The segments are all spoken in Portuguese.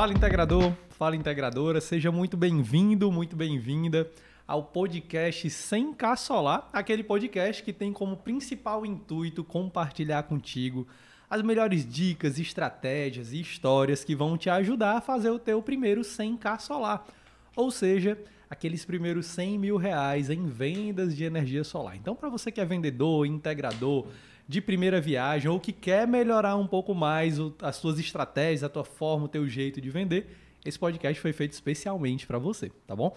Fala integrador, fala integradora, seja muito bem-vindo, muito bem-vinda ao podcast 100K Solar, aquele podcast que tem como principal intuito compartilhar contigo as melhores dicas, estratégias e histórias que vão te ajudar a fazer o teu primeiro 100K Solar, ou seja, aqueles primeiros 100 mil reais em vendas de energia solar. Então, para você que é vendedor, integrador, de primeira viagem ou que quer melhorar um pouco mais as suas estratégias, a tua forma, o teu jeito de vender, esse podcast foi feito especialmente para você, tá bom?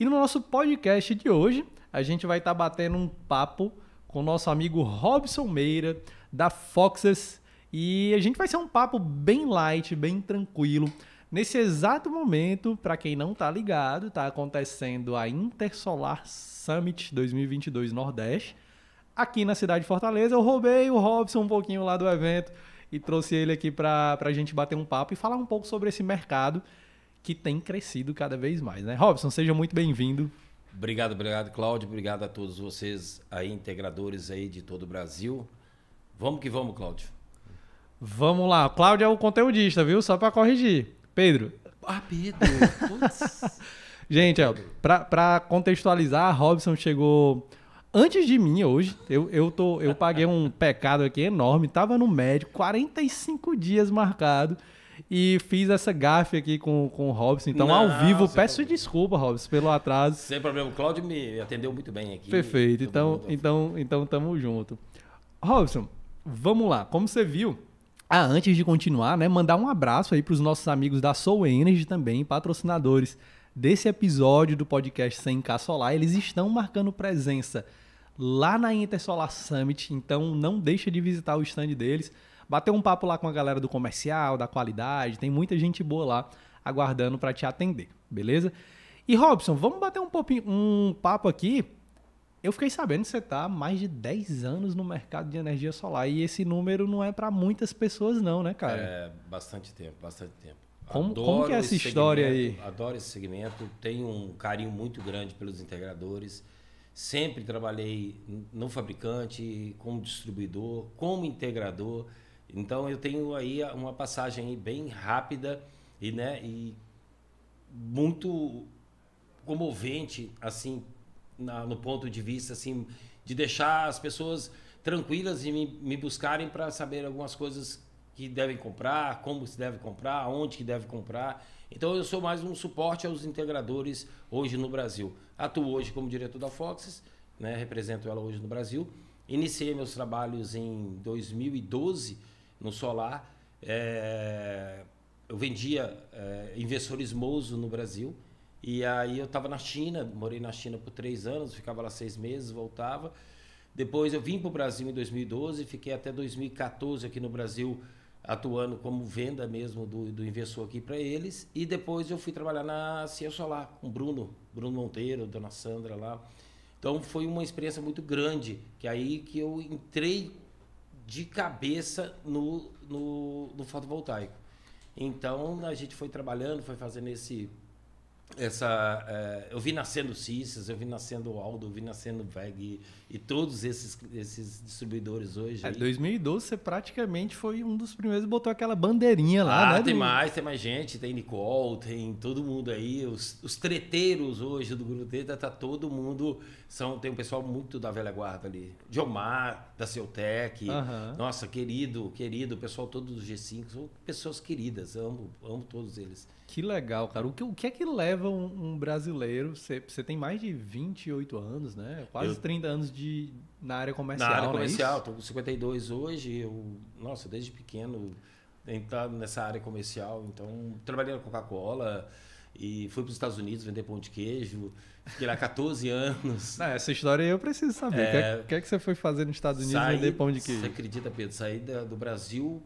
E no nosso podcast de hoje, a gente vai estar tá batendo um papo com o nosso amigo Robson Meira, da Foxes, e a gente vai ser um papo bem light, bem tranquilo. Nesse exato momento, para quem não tá ligado, tá acontecendo a Intersolar Summit 2022 Nordeste aqui na cidade de Fortaleza. Eu roubei o Robson um pouquinho lá do evento e trouxe ele aqui para a gente bater um papo e falar um pouco sobre esse mercado que tem crescido cada vez mais, né? Robson, seja muito bem-vindo. Obrigado, obrigado, Cláudio. Obrigado a todos vocês aí, integradores aí de todo o Brasil. Vamos que vamos, Cláudio. Vamos lá. Cláudio é o conteudista, viu? Só para corrigir. Pedro. Ah, Pedro. Gente, para contextualizar, Robson chegou Antes de mim, hoje, eu, eu, tô, eu paguei um pecado aqui enorme. Tava no médico, 45 dias marcado. E fiz essa gafe aqui com, com o Robson. Então, Não, ao vivo, peço problema. desculpa, Robson, pelo atraso. Sem problema. O Claudio me atendeu muito bem aqui. Perfeito. Então, então, então, tamo junto. Robson, vamos lá. Como você viu, ah, antes de continuar, né, mandar um abraço aí para os nossos amigos da Soul Energy também, patrocinadores desse episódio do podcast 100K Solar. Eles estão marcando presença lá na Intersolar Summit, então não deixa de visitar o stand deles, bater um papo lá com a galera do comercial, da qualidade, tem muita gente boa lá aguardando para te atender, beleza? E Robson, vamos bater um, popinho, um papo aqui. Eu fiquei sabendo que você está há mais de 10 anos no mercado de energia solar e esse número não é para muitas pessoas não, né, cara? É, bastante tempo, bastante tempo. Como, como que é essa história aí? Adoro esse segmento, tenho um carinho muito grande pelos integradores. Sempre trabalhei no fabricante, como distribuidor, como integrador. Então eu tenho aí uma passagem bem rápida e, né, e muito comovente assim na, no ponto de vista assim de deixar as pessoas tranquilas e me, me buscarem para saber algumas coisas que devem comprar, como se deve comprar, onde que deve comprar. Então eu sou mais um suporte aos integradores hoje no Brasil. Atuo hoje como diretor da Foxes, né, represento ela hoje no Brasil. Iniciei meus trabalhos em 2012 no solar. É, eu vendia é, investidores Mozo no Brasil. E aí eu estava na China, morei na China por três anos, ficava lá seis meses, voltava. Depois eu vim para o Brasil em 2012, fiquei até 2014 aqui no Brasil atuando como venda mesmo do, do investidor aqui para eles. E depois eu fui trabalhar na Cia Solar com o Bruno, Bruno Monteiro, Dona Sandra lá. Então foi uma experiência muito grande, que aí que eu entrei de cabeça no, no, no fotovoltaico. Então a gente foi trabalhando, foi fazendo esse essa é, eu vi nascendo Cisas, eu vi nascendo Aldo, eu vi nascendo VEG e, e todos esses, esses distribuidores hoje. É, 2012 você praticamente foi um dos primeiros que botou aquela bandeirinha lá, ah, né? tem do... mais, tem mais gente, tem Nicole, tem todo mundo aí, os, os treteiros hoje do Grupo Treta, tá todo mundo, são, tem um pessoal muito da velha guarda ali. Diomar, da Ceutec, uhum. nossa, querido, querido, o pessoal todo do G5, são pessoas queridas, amo, amo todos eles. Que legal, cara. O que, o que é que leva um, um brasileiro? Você, tem mais de 28 anos, né? Quase eu, 30 anos de, na área comercial. Na área é comercial, estou com 52 hoje. Eu, nossa, desde pequeno entrado nessa área comercial. Então, trabalhei na Coca-Cola e fui para os Estados Unidos vender pão de queijo. Fiquei lá 14 anos. Não, essa história eu preciso saber. É, o é, que, que, é que você foi fazer nos Estados Unidos saí, vender pão de queijo? Você acredita, Pedro? Saí da, do Brasil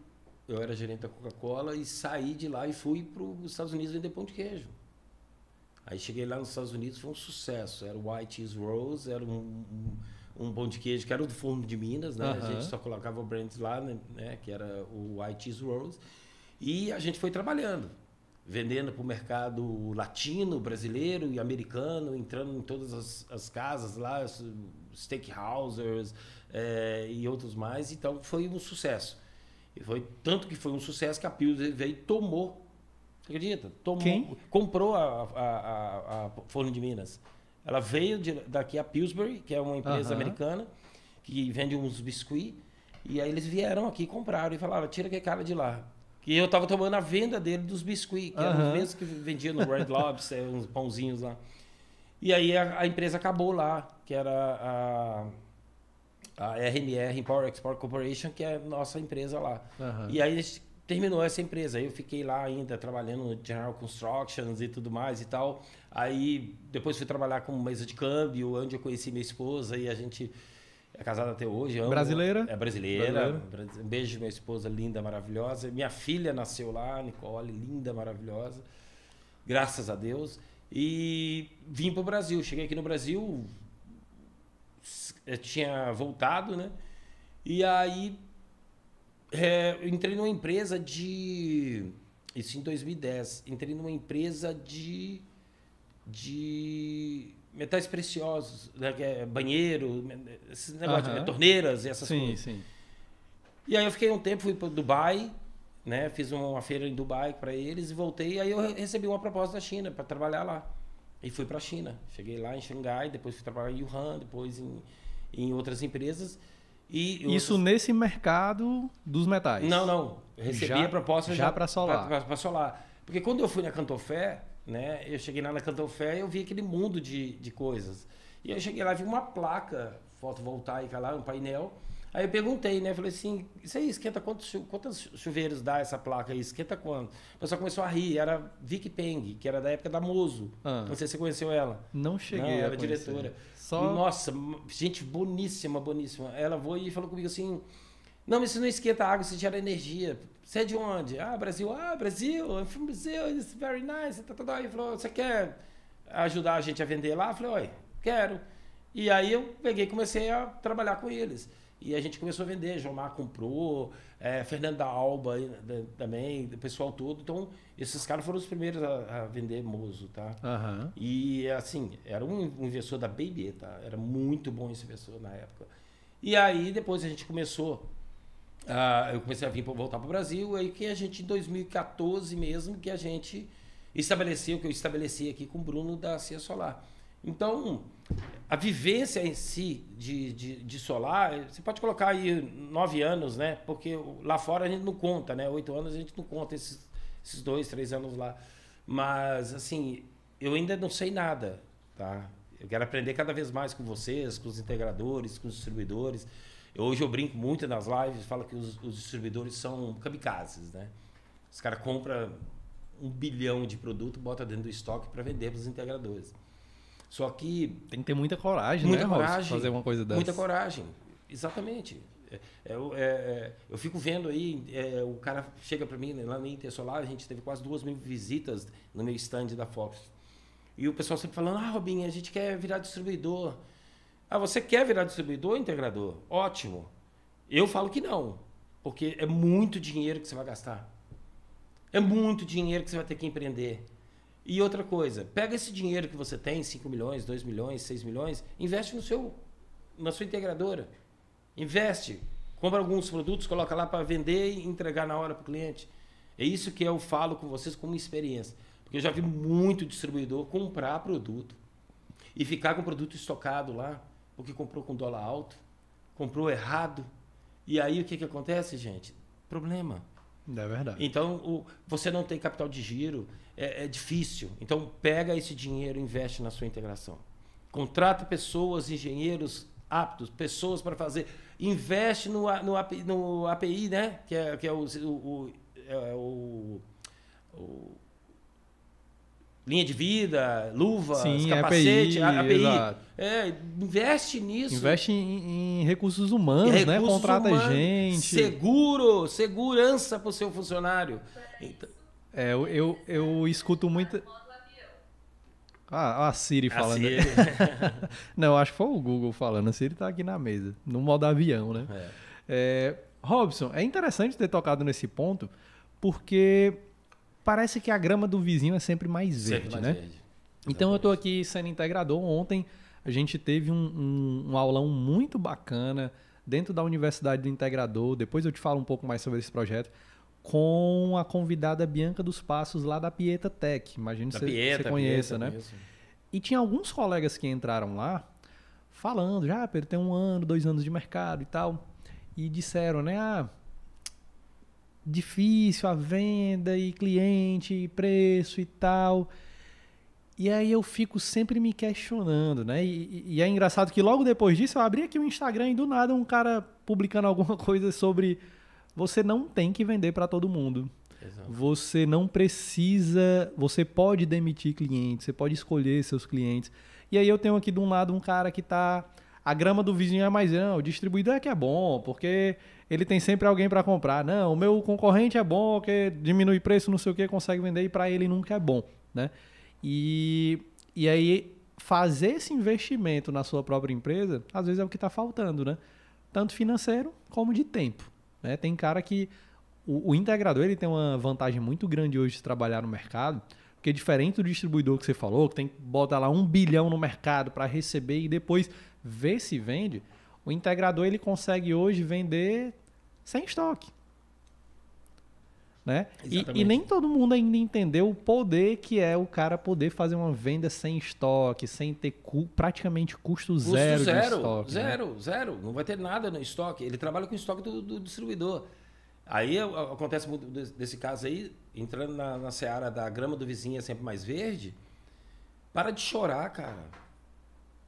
eu era gerente da Coca-Cola e saí de lá e fui para os Estados Unidos vender pão de queijo. Aí cheguei lá nos Estados Unidos, foi um sucesso. Era o White Cheese Rolls, era um, um, um pão de queijo que era do fundo de Minas, né? A gente só colocava o brand lá, né? né? Que era o White Cheese Rolls. E a gente foi trabalhando, vendendo para o mercado latino, brasileiro e americano, entrando em todas as, as casas lá, steakhousers é, e outros mais. Então foi um sucesso. E foi tanto que foi um sucesso que a Pilsen veio e tomou acredita? Tomou, Quem? Comprou a, a, a, a Forno de Minas. Ela veio de, daqui a Pillsbury, que é uma empresa americana, que vende uns biscuits. E aí eles vieram aqui, compraram e falaram, tira aquele cara de lá. E eu tava tomando a venda dele dos biscuits, que eram Aham. os mesmos que vendiam no Red Lobster, uns pãozinhos lá. E aí a, a empresa acabou lá, que era a, a RMR, Power Export Corporation, que é a nossa empresa lá. E aí gente terminou essa empresa. Eu fiquei lá ainda trabalhando no General Constructions e tudo mais e tal. Aí depois fui trabalhar com mesa de câmbio, onde eu conheci minha esposa e a gente é casada até hoje. amo- Brasileira? É brasileira. Um beijo minha esposa linda, maravilhosa. Minha filha nasceu lá, Nicole, linda, maravilhosa. Graças a Deus. E vim para o Brasil. Cheguei aqui no Brasil, eu tinha voltado, né? E aí é, eu entrei numa empresa de. Isso em 2010. Entrei numa empresa de. de metais preciosos, né, é banheiro, esses negócios, é, torneiras e essas Sim, coisas. sim. E aí eu fiquei um tempo, fui para Dubai, né? Fiz uma feira em Dubai para eles e voltei. Aí eu re- recebi uma proposta da China para trabalhar lá. E fui para a China. Cheguei lá em Xangai, depois fui trabalhar em Wuhan, depois em, em outras empresas. E Isso outras- nesse mercado dos metais. Não, não. Eu recebi Já- a proposta já pra solar. Para solar. Porque quando eu fui na Cantofé, né? Eu cheguei lá na Cantofé e eu vi aquele mundo de, de coisas. E eu cheguei lá e vi uma placa fotovoltaica lá, um painel. Aí eu perguntei, né? Falei assim, isso aí esquenta quantos, quantos chuveiros dá essa placa aí? Esquenta quanto? O pessoal começou a rir. Era Vicky Peng, que era da época da Mozo. Ah. Não sei se você conheceu ela. Não cheguei Não, ela é conhecer. diretora. Só... Nossa, gente boníssima, boníssima. Ela foi e falou comigo assim: Não, mas isso não esquenta água, isso gera energia. Você é de onde? Ah, Brasil. Ah, Brasil. I'm from Brazil. It's very nice. Tá, tá, tá. Aí falou: Você quer ajudar a gente a vender lá? Eu falei: Oi, quero. E aí eu peguei e comecei a trabalhar com eles. E a gente começou a vender. Jomar comprou, é, Fernanda Alba da- também, o pessoal todo. Então, esses caras foram os primeiros a, a vender Mozo, tá? Aham. E assim, era um investidor da BB, tá? Era muito bom esse investidor na época. E aí depois a gente começou, ah, eu comecei a vir voltar para o Brasil, aí que a gente em 2014 mesmo que a gente estabeleceu, que eu estabeleci aqui com o Bruno da Cia Solar. Então, a vivência em si de, de, de solar, você pode colocar aí nove anos, né? Porque lá fora a gente não conta, né? Oito anos a gente não conta esses, esses dois, três anos lá. Mas, assim, eu ainda não sei nada, tá? Eu quero aprender cada vez mais com vocês, com os integradores, com os distribuidores. Eu- hoje eu brinco muito nas lives, falo que os, os distribuidores são kamikazes, né? Os caras compram um bilhão de produto, bota dentro do estoque para vender para os integradores. Só que Tem que ter muita coragem, Muita né, coragem. Fazer uma coisa dessa. Muita coragem, exatamente. É, é, eu- é, é, eu fico vendo aí, é, o cara chega para mim né, lá no Intersolar, a gente teve quase duas mil visitas no meu stand da Fox. E o pessoal sempre falando, ah, Robinho, a gente quer virar distribuidor. Ah, você quer virar distribuidor ou integrador? Ótimo. Eu falo que não, porque é muito dinheiro que você vai gastar. É muito dinheiro que você vai ter que empreender. E outra coisa, pega esse dinheiro que você tem, 5 milhões, 2 milhões, 6 milhões, investe no seu, na sua integradora. Investe. Compra alguns produtos, coloca lá para vender e entregar na hora para o cliente. É isso que eu falo com vocês como experiência. Porque eu já vi muito distribuidor comprar produto e ficar com o produto estocado lá, porque comprou com dólar alto, comprou errado. E aí o que, que acontece, gente? Problema. É verdade. Então, o- você não tem capital de giro, é, é difícil. Então, pega esse dinheiro e investe na sua integração. Contrata pessoas, engenheiros aptos, pessoas para fazer. Investe no, no, API, no API, né? Que é, que é o, o, o- é o- o- linha de vida, luva, Sim, capacete, API, API. É, investe nisso. Investe em, em recursos humanos, né? Recursos Contrata humanos, gente. Seguro, segurança para o seu funcionário. Então, É, eu, eu, eu escuto muito. Ah, a Siri falando. assim, Não, acho que foi o Google falando. A Siri tá aqui na mesa, no modo avião, né? é. É, Robson, é interessante ter tocado nesse ponto, porque parece que a grama do vizinho é sempre mais verde, Sempre mais né? verde. Então eu estou aqui sendo integrador. Ontem a gente teve um, um- um aulão muito bacana dentro da Universidade do Integrador. Depois eu te falo um pouco mais sobre esse projeto. Com a convidada Bianca dos Passos lá da Pieta Tech. Imagino que você, conheça, Pieta, né? Conheço. E tinha alguns colegas que entraram lá falando, já, Pedro, tem um ano, dois anos de mercado e tal. E disseram, né? Ah, difícil a venda e cliente e preço e tal. E aí eu fico sempre me questionando, né? E, e, é engraçado que logo depois disso eu abri aqui o Instagram e do nada um cara publicando alguma coisa sobre você não tem que vender para todo mundo. Exato. Você não precisa, você pode demitir clientes, você pode escolher seus clientes. E aí eu tenho aqui de um lado um cara que tá a grama do vizinho é mais não, o distribuidor é que é bom, porque ele tem sempre alguém para comprar. Não, o meu concorrente é bom, que diminui preço, não sei o que, consegue vender e para ele nunca é bom, né? E, e aí fazer esse investimento na sua própria empresa, às vezes é o que está faltando, né? Tanto financeiro como de tempo. Né? Tem cara que o, o, integrador ele tem uma vantagem muito grande hoje de trabalhar no mercado, porque diferente do distribuidor que você falou, que tem que botar lá um bilhão no mercado para receber e depois ver se vende, o integrador ele consegue hoje vender sem estoque. Né? E, e, nem todo mundo ainda entendeu o poder que é o cara poder fazer uma venda sem estoque, sem ter cu, praticamente custo, custo zero, zero de estoque. Né? Zero, né? zero. Não vai ter nada no estoque. Ele trabalha com o estoque do, do distribuidor. Aí acontece muito desse caso aí, entrando na, na seara da grama do vizinho é sempre mais verde. Para de chorar, cara.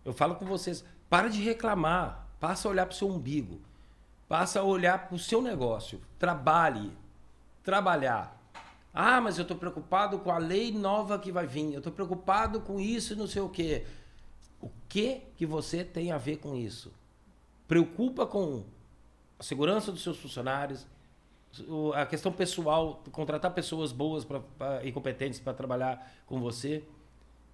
Eu falo com vocês, para de reclamar. Passa a olhar para o seu umbigo. Passa a olhar para o seu negócio. Trabalhe, trabalhar. Ah, mas eu estou preocupado com a lei nova que vai vir. Eu estou preocupado com isso e não sei o quê. O que que você tem a ver com isso? Preocupa com a segurança dos seus funcionários, a questão pessoal, contratar pessoas boas pra, pra e competentes para trabalhar com você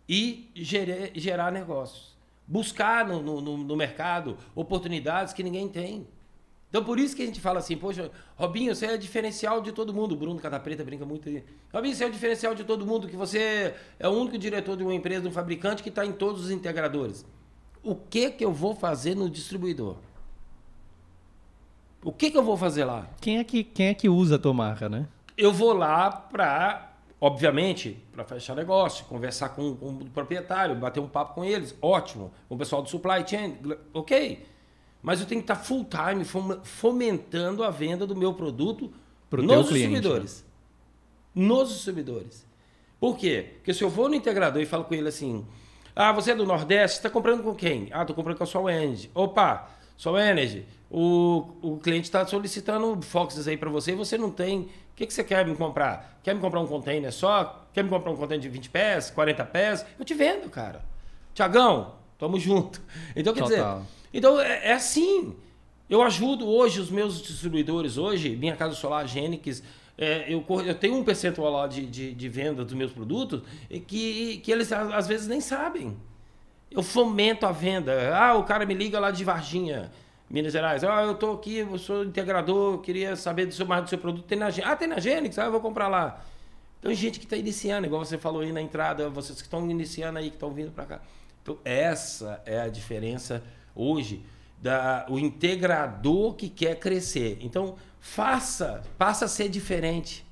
e gerar, gerar negócios. Buscar no, no, no mercado oportunidades que ninguém tem. Então por isso que a gente fala assim, poxa, Robinho, você é diferencial de todo mundo. O Bruno Cata Preta brinca muito aí. Robinho, você é o diferencial de todo mundo, que você é o único diretor de uma empresa, de um fabricante que está em todos os integradores. O que que eu vou fazer no distribuidor? O que que eu vou fazer lá? Quem é que, quem é que usa a tua marca, né? Eu vou lá para, obviamente, para fechar negócio, conversar com, com o proprietário, bater um papo com eles, ótimo. Com o pessoal do supply chain, ok mas eu tenho que estar full time fomentando a venda do meu produto Pro nos distribuidores. Né? Nos distribuidores. Por quê? Porque se eu vou no integrador e falo com ele assim: Ah, você é do Nordeste, está comprando com quem? Ah, estou comprando com a Sol Energy. Opa, Sol Energy, o, o cliente está solicitando Foxes aí para você e você não tem. O que, que você quer me comprar? Quer me comprar um container só? Quer me comprar um container de 20 pés, 40 pés? Eu te vendo, cara. Tiagão, tamo junto. Então, quer Total. dizer então é, é assim. Eu ajudo hoje os meus distribuidores, hoje, Minha Casa Solar, Gênix, é, eu, eu, tenho um percentual lá de, de, de, venda dos meus produtos que, que eles às vezes nem sabem. Eu fomento a venda. Ah, o cara me liga lá de Varginha, Minas Gerais. Ah, eu tô aqui, eu sou integrador, queria saber do seu, mais do seu produto. Tem na Ah, tem na Gênix? Ah, eu vou comprar lá. Então, gente que está iniciando, igual você falou aí na entrada, vocês que estão iniciando aí, que estão vindo para cá. Então, essa é a diferença hoje da, o integrador que quer crescer. Então, faça, passa a ser diferente.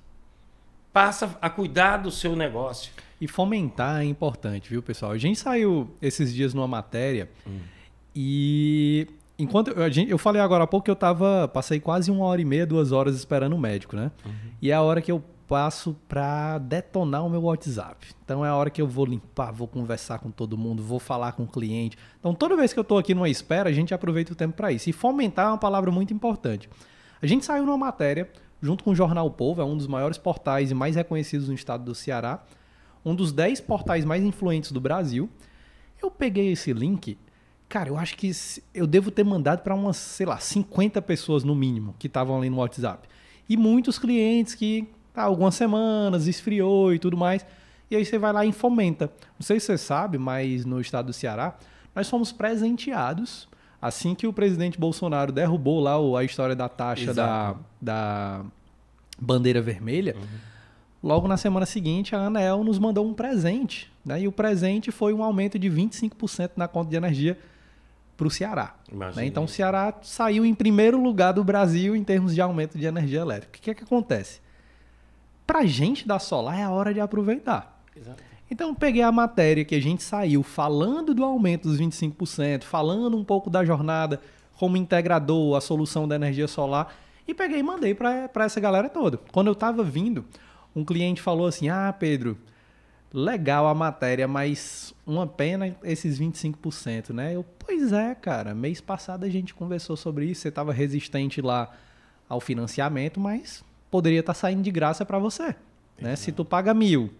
Passa a cuidar do seu negócio. E fomentar é importante, viu, pessoal? A gente saiu esses dias numa matéria hum. e enquanto eu, eu falei agora há pouco que eu tava passei quase uma hora e meia, duas horas esperando o médico, né? Uhum. E é a hora que eu passo para detonar o meu WhatsApp. Então é a hora que eu vou limpar, vou conversar com todo mundo, vou falar com o cliente. Então toda vez que eu estou aqui numa espera, a gente aproveita o tempo para isso. E fomentar é uma palavra muito importante. A gente saiu numa matéria junto com o Jornal Povo, é um dos maiores portais e mais reconhecidos no estado do Ceará, um dos 10 portais mais influentes do Brasil. Eu peguei esse link, cara, eu acho que eu devo ter mandado para umas, sei lá, 50 pessoas no mínimo que estavam ali no WhatsApp. E muitos clientes que tá, algumas semanas, esfriou e tudo mais. E aí você vai lá e fomenta. Não sei se você sabe, mas no estado do Ceará, nós fomos presenteados assim que o presidente Bolsonaro derrubou lá a história da taxa da, da bandeira vermelha. Uhum. Logo na semana seguinte, a Anel nos mandou um presente. Né? E o presente foi um aumento de 25% na conta de energia para o Ceará. Né? Então, o Ceará saiu em primeiro lugar do Brasil em termos de aumento de energia elétrica. O que, é que acontece? Pra gente da Solar é a hora de aproveitar. Exato. Então, peguei a matéria que a gente saiu falando do aumento dos 25%, falando um pouco da jornada como integrador, a solução da energia solar, e peguei e mandei para essa galera toda. Quando eu estava vindo, um cliente falou assim: Ah, Pedro, legal a matéria, mas uma pena esses 25%, né? Eu, pois é, cara, mês passado a gente conversou sobre isso, você estava resistente lá ao financiamento, mas poderia estar tá saindo de graça para você. Né? Se tu paga mil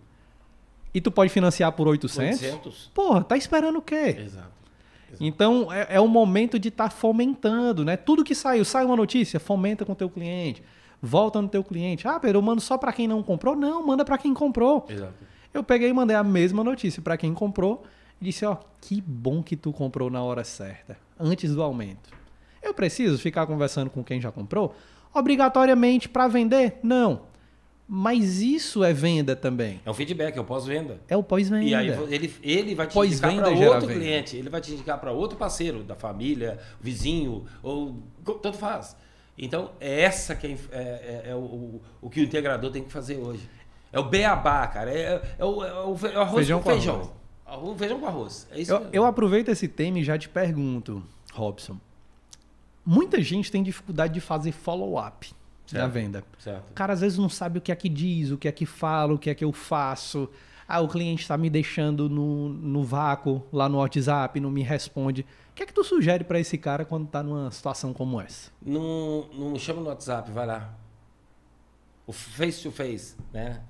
e tu pode financiar por 800, 800. porra, tá esperando o quê? Exato. Então é, é o momento de estar tá fomentando, né? Tudo que saiu, sai uma notícia, fomenta com o teu cliente, volta no teu cliente. Ah, Pedro, eu mando só para quem não comprou? Não, manda para quem comprou. Exato. Eu peguei e mandei a mesma notícia para quem comprou e disse, ó, que bom que tu comprou na hora certa, antes do aumento. Eu preciso ficar conversando com quem já comprou? Obrigatoriamente para vender? Não. Mas isso é venda também. É um feedback, é o pós-venda. É o pós-venda. E aí ele, ele vai te indicar para outro cliente, ele vai te indicar para outro parceiro da família, vizinho, ou tanto faz. Então, é essa que é, é, é, é o, o, que o integrador tem que fazer hoje. É o beabá, cara. É, é, o, é o, é arroz feijão com feijão. Arroz. feijão com arroz. É isso eu, eu aproveito esse tema e já te pergunto, Robson. Muita gente tem dificuldade de fazer follow-up da venda. Certo. O cara às vezes não sabe o que é que diz, o que é que fala, o que é que eu faço. Ah, o cliente está me deixando no, no vácuo lá no WhatsApp, não me responde. O que é que tu sugere para esse cara quando está numa situação como essa? Não, não chama no WhatsApp, vai lá. O face to face, né?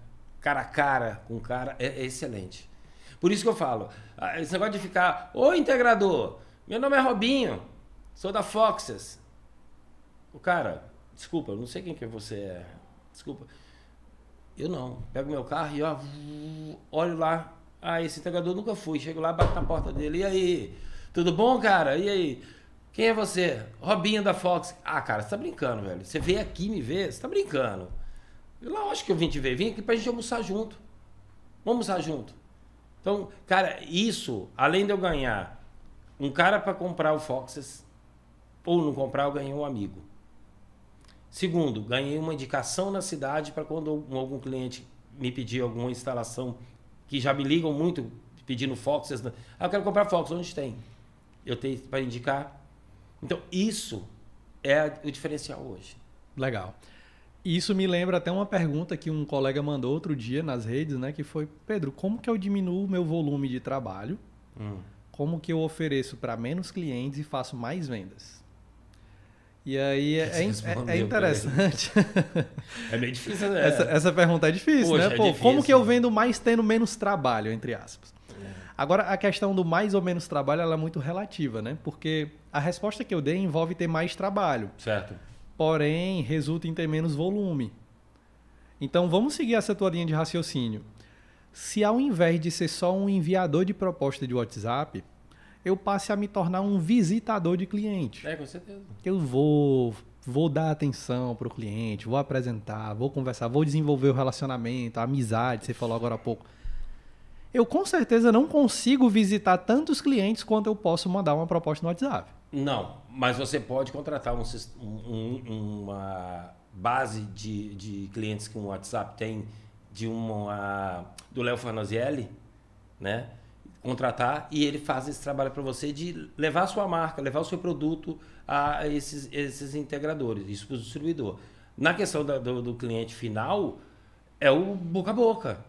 Cara a cara com cara é, é excelente. Por isso que eu falo, ah, esse negócio de ficar, ô integrador, meu nome é Robinho, sou da Foxes. O cara, Desculpa, eu não sei quem que você é. Desculpa. Eu não. Pego meu carro e ó, olho lá. Ah, esse entregador nunca fui. Chego lá, bato na porta dele. E aí? Tudo bom, cara? E aí? Quem é você? Robinho da Fox. Ah, cara, você tá brincando, velho. Você veio aqui me ver? Você tá brincando. Eu acho que eu vim te ver. Vim aqui pra gente almoçar junto. Vamos almoçar junto. Então, cara, isso, além de eu ganhar um cara para comprar o Foxes, ou não comprar, eu ganhei um amigo. Segundo, ganhei uma indicação na cidade para quando algum cliente me pedir alguma instalação, que já me ligam muito pedindo Fox. Ah, eu quero comprar Fox, onde tem? Eu tenho para indicar. Então, isso é o diferencial hoje. Legal. Isso me lembra até uma pergunta que um colega mandou outro dia nas redes, né? Que foi, Pedro, como que eu diminuo o meu volume de trabalho? Hum. Como que eu ofereço para menos clientes e faço mais vendas? E aí é, é, é, interessante. é meio difícil, né? Essa, essa pergunta é difícil, Poxa, né? É Pô, difícil. como que eu vendo mais tendo menos trabalho, entre aspas? É. Agora, a questão do mais ou menos trabalho ela é muito relativa, né? Porque a resposta que eu dei envolve ter mais trabalho. Certo. Porém, resulta em ter menos volume. Então, vamos seguir essa tua linha de raciocínio. Se ao invés de ser só um enviador de proposta de WhatsApp, eu passe a me tornar um visitador de cliente. É, com certeza. Eu vou, vou dar atenção para o cliente, vou apresentar, vou conversar, vou desenvolver o relacionamento, a amizade, você falou agora há pouco. Eu com certeza não consigo visitar tantos clientes quanto eu posso mandar uma proposta no WhatsApp. Não, mas você pode contratar um, um, uma base de, de clientes que o um WhatsApp tem de uma do Léo Farnazielli, né? Contratar e ele faz esse trabalho para você de levar a sua marca, levar o seu produto a esses, esses integradores, isso para o distribuidor. Na questão da, do, do, cliente final, é o boca a boca.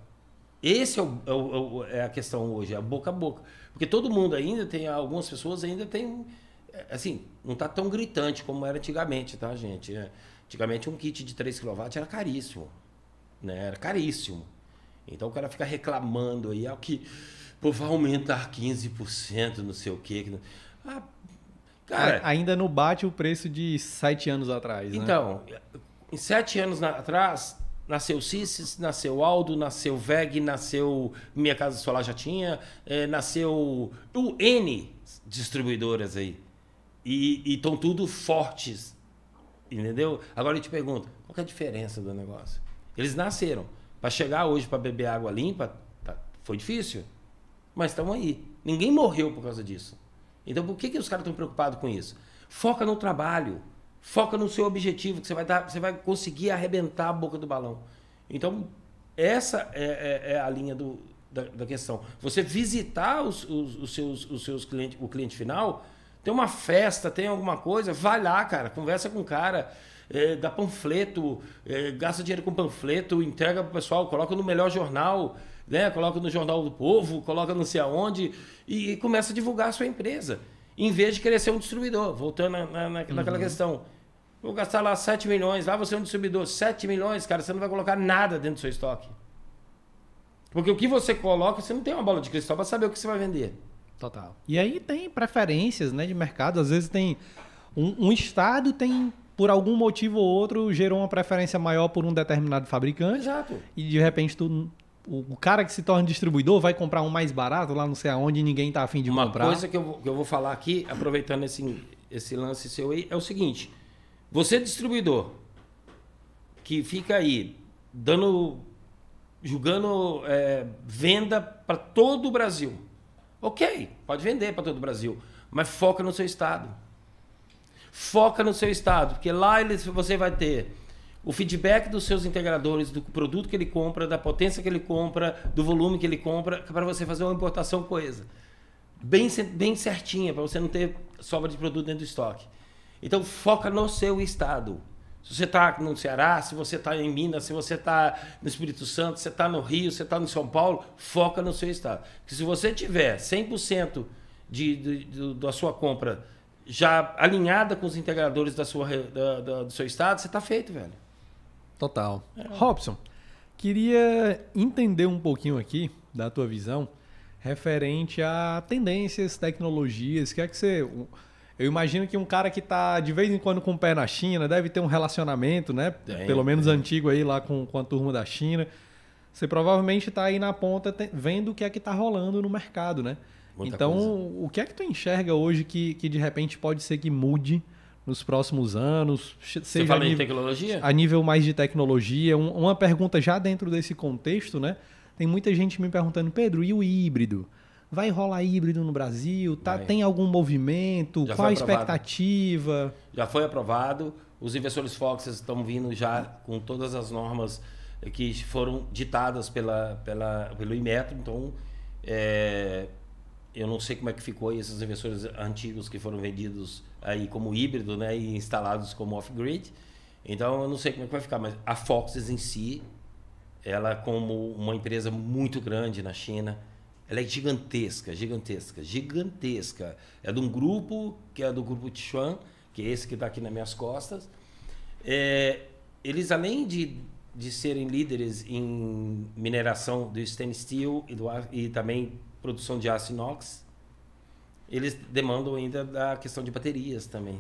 Esse é, o, é, o, é, a questão hoje, é boca a boca. Porque todo mundo ainda tem, algumas pessoas ainda tem, assim, não está tão gritante como era antigamente, tá, gente? É, antigamente um kit de 3 kW era caríssimo, né? Era caríssimo. Então o cara fica reclamando aí, é o que Pô, vai aumentar 15%, não sei o quê. Ah, cara, ainda não bate o preço de sete anos atrás. Né? Então, em sete anos atrás, nasceu Cissis, nasceu Aldo, nasceu VEG, nasceu Minha Casa Solar já tinha, é, nasceu o N distribuidoras aí. E estão tudo fortes. Entendeu? Agora eu te pergunto, qual é a diferença do negócio? Eles nasceram. Para chegar hoje para beber água limpa, tá, foi difícil mas estão aí. Ninguém morreu por causa disso. Então por que, que os caras estão preocupados com isso? Foca no trabalho. Foca no seu objetivo, que você vai, dar, você vai conseguir arrebentar a boca do balão. Então, Essa é, é, é a linha do, da, da, questão. Você visitar os, os, os, seus, os seus clientes, o cliente final, tem uma festa, tem alguma coisa, vai lá, cara, conversa com o cara, é, dá panfleto, é, gasta dinheiro com panfleto, entrega pro pessoal, coloca no melhor jornal, né? Coloca no Jornal do Povo, coloca não sei aonde e, e começa a divulgar a sua empresa. Em vez de querer ser um distribuidor, voltando na, na, naquela uhum. questão. Vou gastar lá 7 milhões, lá você é um distribuidor, 7 milhões, cara, você não vai colocar nada dentro do seu estoque. Porque o que você coloca, você não tem uma bola de cristal para saber o que você vai vender. Total. E aí tem preferências né, de mercado. Às vezes tem. Um, um estado tem, por algum motivo ou outro, gerou uma preferência maior por um determinado fabricante. Exato. E de repente tu, o, cara que se torna distribuidor vai comprar um mais barato lá não sei aonde e ninguém tá afim de uma comprar. Uma coisa que eu, que eu vou falar aqui, aproveitando esse, esse lance seu aí, é o seguinte você, distribuidor, que fica aí dando, julgando é, venda para todo o Brasil. Ok, pode vender para todo o Brasil, mas foca no seu estado. Foca no seu estado, porque lá você vai ter o feedback dos seus integradores, do produto que ele compra, da potência que ele compra, do volume que ele compra, para você fazer uma importação coesa. Bem, bem certinha, para você não ter sobra de produto dentro do estoque. Então foca no seu estado. Se você está no Ceará, se você está em Minas, se você está no Espírito Santo, se você está no Rio, se você está no São Paulo, foca no seu estado. Porque se você tiver 100% de, de, de, da sua compra já alinhada com os integradores da sua, da, da, do seu estado, você está feito, velho. Total. É. Robson, queria entender um pouquinho aqui da tua visão referente a tendências, tecnologias. Que é que você eu imagino que um cara que está de vez em quando com o pé na China deve ter um relacionamento, né? Tem, Pelo menos tem. antigo aí lá com, com a turma da China. Você provavelmente está aí na ponta vendo o que é que está rolando no mercado, né? Muita então, coisa. o que é que tu enxerga hoje que, que de repente pode ser que mude nos próximos anos? Seja Você fala nível, em tecnologia? A nível mais de tecnologia. Um, uma pergunta já dentro desse contexto, né? Tem muita gente me perguntando, Pedro, e o híbrido? Vai rolar híbrido no Brasil? Tá, tem algum movimento? Já Qual a expectativa? Já foi aprovado. Os investidores Fox estão vindo já com todas as normas que foram ditadas pela, pela, pelo Inmetro. Então, é, eu não sei como é que ficou esses investidores antigos que foram vendidos aí como híbrido né, e instalados como off-grid. Então, eu não sei como é que vai ficar. Mas a Fox em si, ela como uma empresa muito grande na China ela é gigantesca, gigantesca, gigantesca. É de um grupo que é do grupo Tichuan, que é esse que está aqui nas minhas costas. É, eles, além de, de serem líderes em mineração do stainless steel e, do, e também produção de aço inox, eles demandam ainda da questão de baterias também.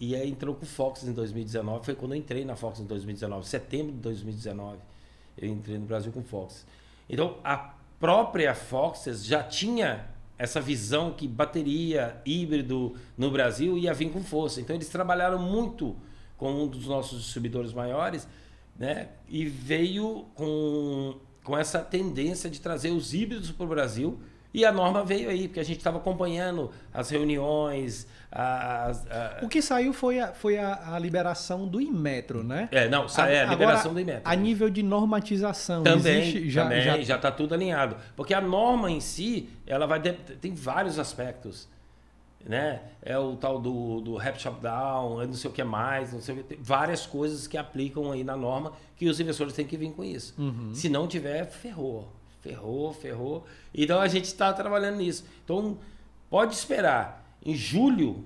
E aí entrou com o Fox em 2019, foi quando eu entrei na Fox em 2019, setembro de 2019, eu entrei no Brasil com Fox. Então, a própria Foxes já tinha essa visão que bateria híbrido no Brasil ia vir com força. Então eles trabalharam muito com um dos nossos distribuidores maiores, né? E veio com, com essa tendência de trazer os híbridos para o Brasil e a norma veio aí, porque a gente estava acompanhando as reuniões. As, a... O que saiu foi, a, foi a, a, liberação do Inmetro, né? É, não, a, é a liberação agora, do Inmetro. A nível de normatização. Também, existe, já, também já... já está tudo alinhado. Porque a norma em si, ela vai tem vários aspectos. Né? É o tal do, do rap shop down, é não sei o que mais, não sei o que, várias coisas que aplicam aí na norma que os investidores têm que vir com isso. Uhum. Se não tiver, ferrou. Ferrou, ferrou. Então a gente está trabalhando nisso. Então pode esperar. Em julho,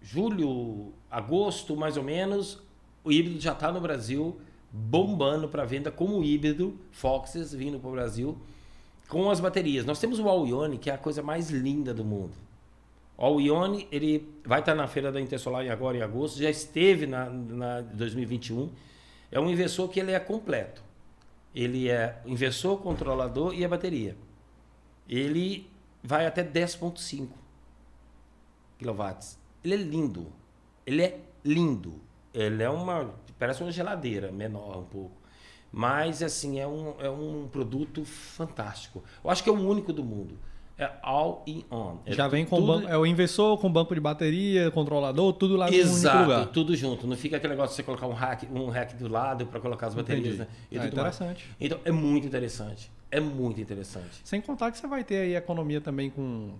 julho, agosto mais ou menos, o híbrido já está no Brasil, bombando para venda como híbrido, Foxes vindo para o Brasil, com as baterias. Nós temos o Allione, que é a coisa mais linda do mundo. O Allione, ele vai estar tá na feira da Intersolar agora em agosto, já esteve na, na 2021. É um inversor que ele é completo ele é inversor, controlador e a bateria. Ele vai até 10.5 kW. Ele é lindo. Ele é lindo. Ele é uma parece uma geladeira menor um pouco. Mas assim, é um, é um produto fantástico. Eu acho que é o único do mundo. É all in on. É Já vem com tudo... banco, é o inversor com banco de bateria, controlador, tudo lá no Exato, lugar. tudo junto. Não fica aquele negócio de você colocar um rack, um rack do lado para colocar as baterias, né? E Ah, tudo mais. interessante. Então é muito interessante. É muito interessante. Sem contar que você vai ter aí economia também com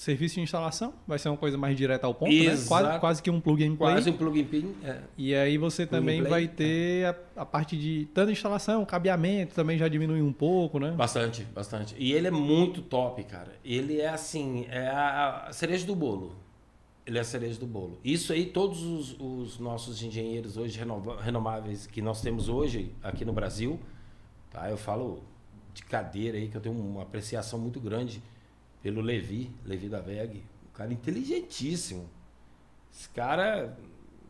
serviço de instalação, vai ser uma coisa mais direta ao ponto, né? Quase, quase que um plug and play. Quase um plug and play. É. E aí você Plug também vai ter a, a parte de tanto instalação, cabeamento também já diminui um pouco, né? Bastante, bastante. E ele é muito top, cara. Ele é assim, é a, a cereja do bolo. Ele é a cereja do bolo. Isso aí, todos os, os nossos engenheiros hoje renova- renováveis que nós temos hoje aqui no Brasil, tá? Eu falo de cadeira aí, que eu tenho uma apreciação muito grande pelo Levi, Levi da VEG. Um cara inteligentíssimo. Esse cara,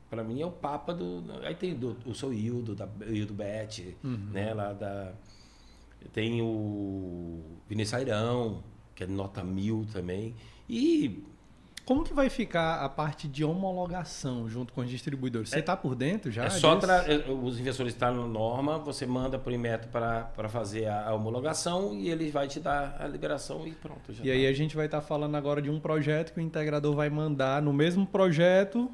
pra mim, é o papa do. Aí tem do, o seu Hildo, da Hildo Bet, né? Lá da. Tem o Vinícius Airão, que é nota mil também. E Como que vai ficar a parte de homologação junto com os distribuidores? Você está por dentro já? é só tra- é, os investidores estão na norma, você manda para o Inmetro para fazer a, a homologação e ele vai te dar a liberação e pronto. E aí tá. a gente vai estar falando agora de um projeto que o integrador vai mandar no mesmo projeto,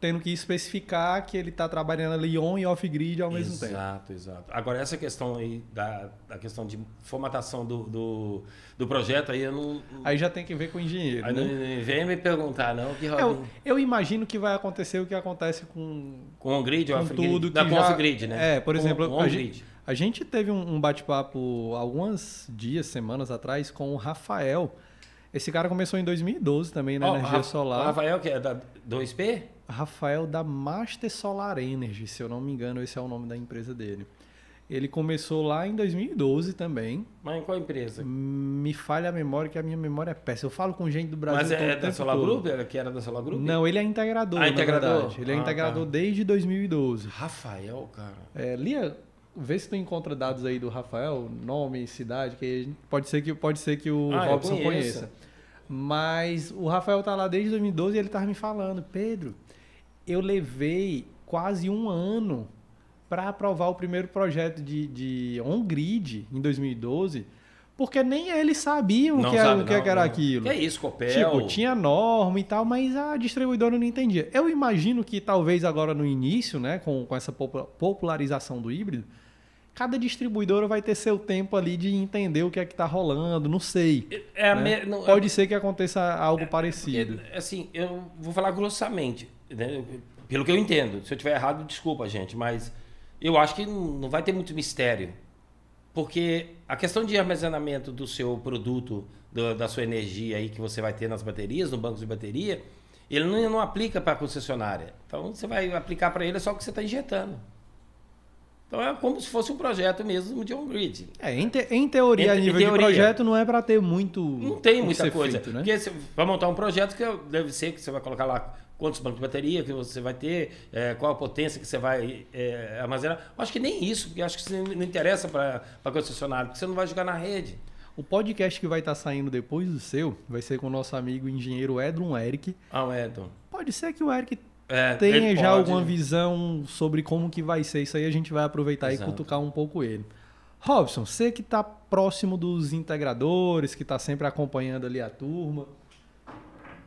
tendo que especificar que ele está trabalhando ali on e off-grid ao mesmo tempo. Exato, exato. Agora, essa questão aí da, da questão de formatação do, do, do projeto, aí eu não. Aí já tem que ver com o engenheiro. aí né? não vem me perguntar, não, que Eu, eu imagino que vai acontecer o que acontece com, com o grid, com tudo da que com já... off-grid, né? É, por Com- exemplo, com a gente, a gente teve um, bate-papo alguns dias, semanas atrás com o Rafael. Esse cara começou em 2012 também na Ó, energia Ra- solar. O Rafael, que é da 2P? Rafael da Master Solar Energy, se eu não me engano, esse é o nome da empresa dele. Ele começou lá em 2012 também. Mas em qual empresa? Me falha a memória, que a minha memória é péssima. Eu falo com gente do Brasil Mas todo é o da Solar todo. Group? Era que era da Solar Group? Não, ele é integrador, Ah, integrador? Ele é Ah, integrador tá. desde 2012. Rafael, cara. É, Lia, vê se tu encontra dados aí do Rafael, nome, cidade, que aí pode ser que, pode ser que o Ah, Robson conheça. Mas o Rafael tá lá desde 2012 e ele tava me falando, Pedro, eu levei quase um ano para aprovar o primeiro projeto de, de on-grid em 2012, porque nem eles sabiam o que, era, sabe, o que não, era não. aquilo. Que é isso, Copel? Tipo, tinha norma e tal, mas a distribuidora não entendia. Eu imagino que talvez agora no início, né, com, com essa popu- popularização do híbrido, cada distribuidora vai ter seu tempo ali de entender o que é que tá rolando, não sei. É a né? me- não- Pode ser que aconteça algo parecido. É, assim, eu vou falar grossamente, né? pelo que eu entendo. Se eu estiver errado, desculpa, gente, mas eu acho que não vai ter muito mistério. Porque a questão de armazenamento do seu produto, do- da sua energia aí que você vai ter nas baterias, no banco de bateria, ele não, não aplica para a concessionária. Então você vai aplicar para ele só o que você está injetando. Então é como se fosse um projeto mesmo de on-grid. É, em, te- em teoria, Em- a nível teoria. de projeto, não é para ter muito. Não tem muita coisa. feito, né? Porque você vai montar um projeto que deve ser que você vai colocar lá quantos bancos de bateria que você vai ter, é, qual a potência que você vai é, armazenar. Acho que nem isso, porque acho que isso não interessa para a concessionária, porque você não vai jogar na rede. O podcast que vai estar saindo depois do seu vai ser com o nosso amigo engenheiro Edron Eric. Ah, o Edson. Pode ser que o Eric É, tenha já pode. alguma visão sobre como que vai ser isso aí, a gente vai aproveitar Exato. e cutucar um pouco ele. Robson, você que está próximo dos integradores, que está sempre acompanhando ali a turma,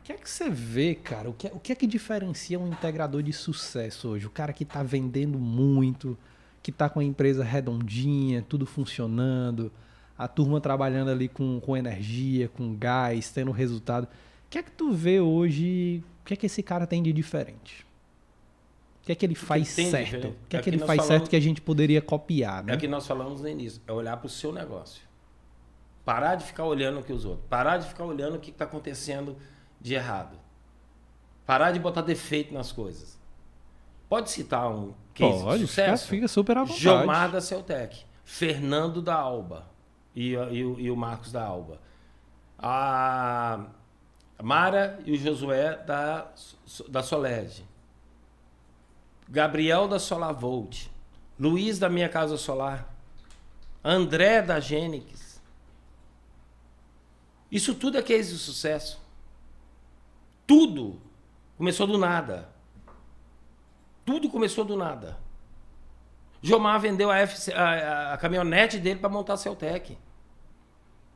que é que você vê, cara? O que, é- o que é que diferencia um integrador de sucesso hoje? O cara que está vendendo muito, que está com a empresa redondinha, tudo funcionando, a turma trabalhando ali com, com energia, com gás, tendo resultado. O que é que tu vê hoje? O que é que esse cara tem de diferente? O que é que ele faz certo? O que é que Aqui ele faz falamos- certo que a gente poderia copiar, né? É o que nós falamos no início, é olhar para o seu negócio. Parar de ficar olhando o que os outros. Parar de ficar olhando o que está acontecendo de errado. Parar de botar defeito nas coisas. Pode citar um case Pode, de fica, sucesso? fica super à vontade. Jomar da Celtec, Fernando da Alba e, e o- e o Marcos da Alba. A Mara e o Josué da, da Soled. Gabriel da Solavolt. Luiz da Minha Casa Solar. André da Gênix. Isso tudo é case de sucesso. Tudo começou do nada. Tudo começou do nada. Jomar vendeu a, FC a, a- a caminhonete dele para montar a Celtec.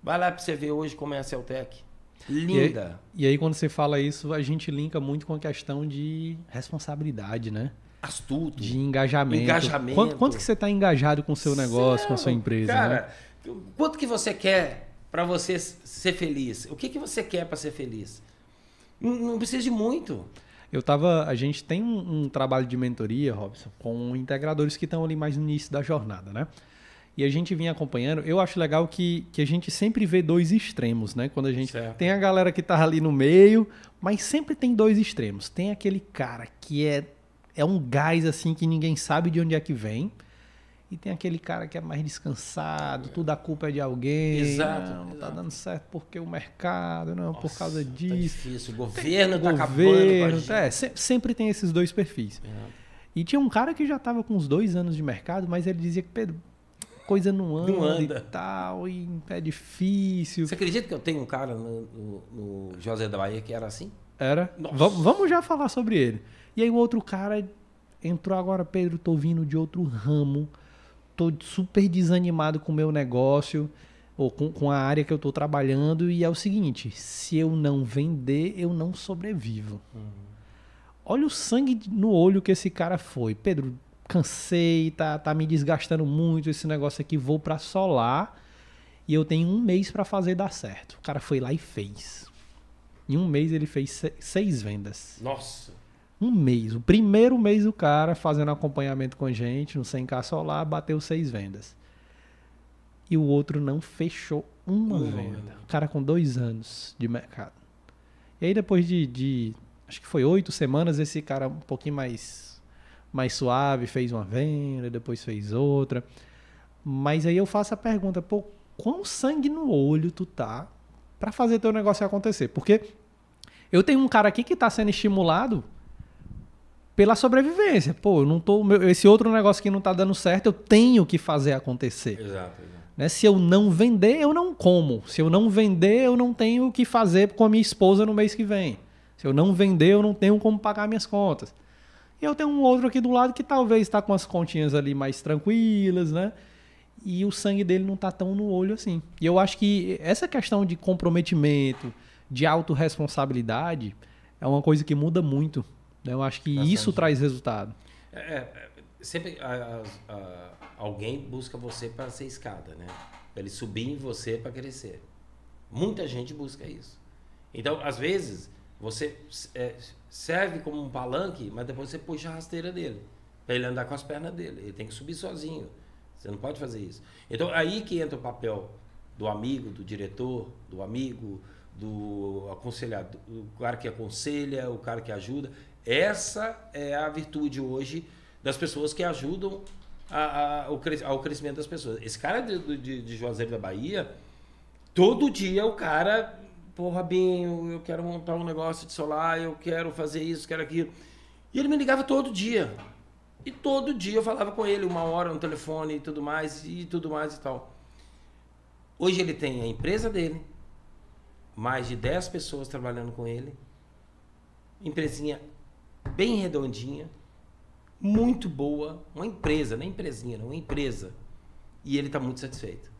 Vai lá para você ver hoje como é a Celtec. Linda. E aí, e aí, quando você fala isso, a gente linka muito com a questão de responsabilidade, né? Astuto. De engajamento. Engajamento. Quanto, quanto que você está engajado com o seu negócio, com a sua empresa? Cara, né? quanto que você quer para você ser feliz? O que, que você quer para ser feliz? Não, precisa de muito. Eu tava. A gente tem um, um trabalho de mentoria, Robson, com integradores que estão ali mais no início da jornada, né? E a gente vinha acompanhando. Eu acho legal que, que a gente sempre vê dois extremos, né? Quando a gente. Certo. Tem a galera que tá ali no meio, mas sempre tem dois extremos. Tem aquele cara que é, é um gás assim que ninguém sabe de onde é que vem. E tem aquele cara que é mais descansado, tudo a culpa é de alguém. Exato. Não, não tá dando certo porque o mercado, não, Nossa, por causa tá disso. Tá difícil. O governo tá governo, acabando é, sempre tem esses dois perfis. É. E tinha um cara que já tava com uns dois anos de mercado, mas ele dizia que, Pedro, coisa não anda, não anda. e tal, e é difícil. Você acredita que eu tenho um cara no, no, no José da Bahia que era assim? Era. vamos já falar sobre ele. E aí o outro cara entrou agora, Pedro, tô vindo de outro ramo, tô super desanimado com o meu negócio, ou com, com a área que eu tô trabalhando, e é o seguinte, se eu não vender, eu não sobrevivo. Uhum. Olha o sangue no olho que esse cara foi. Pedro, cansei, tá, tá me desgastando muito esse negócio aqui, vou para solar e eu tenho um mês para fazer dar certo. O cara foi lá e fez. Em um mês ele fez seis vendas. Nossa! Um mês. O primeiro mês o cara fazendo acompanhamento com a gente no 100k solar bateu seis vendas. E o outro não fechou uma uhum. venda. O cara com dois anos de mercado. E aí depois de, de acho que foi oito semanas, esse cara um pouquinho mais mais suave, fez uma venda, depois fez outra. Mas aí eu faço a pergunta, pô, quão sangue no olho tu tá para fazer teu negócio acontecer? Porque eu tenho um cara aqui que tá sendo estimulado pela sobrevivência. Pô, eu não tô, esse outro negócio que não tá dando certo, eu tenho que fazer acontecer. Exato. Né? Se eu não vender, eu não como. Se eu não vender, eu não tenho o que fazer com a minha esposa no mês que vem. Se eu não vender, eu não tenho como pagar minhas contas. E eu tenho um outro aqui do lado que talvez está com as continhas ali mais tranquilas, né? E o sangue dele não está tão no olho assim. E eu acho que essa questão de comprometimento, de autorresponsabilidade, é uma coisa que muda muito. Né? Eu acho que Bastante. isso traz resultado. É, é, sempre a, a, alguém busca você para ser escada, né? Para ele subir em você para crescer. Muita gente busca isso. Então, às vezes, você é, serve como um palanque, mas depois você puxa a rasteira dele. Para ele andar com as pernas dele. Ele tem que subir sozinho. Você não pode fazer isso. Então, aí que entra o papel do amigo, do diretor, do amigo, do aconselhador, o cara que aconselha, o cara que ajuda. Essa é a virtude hoje das pessoas que ajudam a, a, ao crescimento das pessoas. Esse cara de, de, de Juazeiro da Bahia, todo dia o cara pô, Rabinho, eu quero montar um negócio de solar, eu quero fazer isso, quero aquilo. E ele me ligava todo dia. E todo dia eu falava com ele, uma hora no telefone e tudo mais, e tudo mais e tal. Hoje ele tem a empresa dele, mais de 10 pessoas trabalhando com ele, empresinha bem redondinha, muito boa, uma empresa, não é empresinha, não, uma empresa. E ele está muito satisfeito.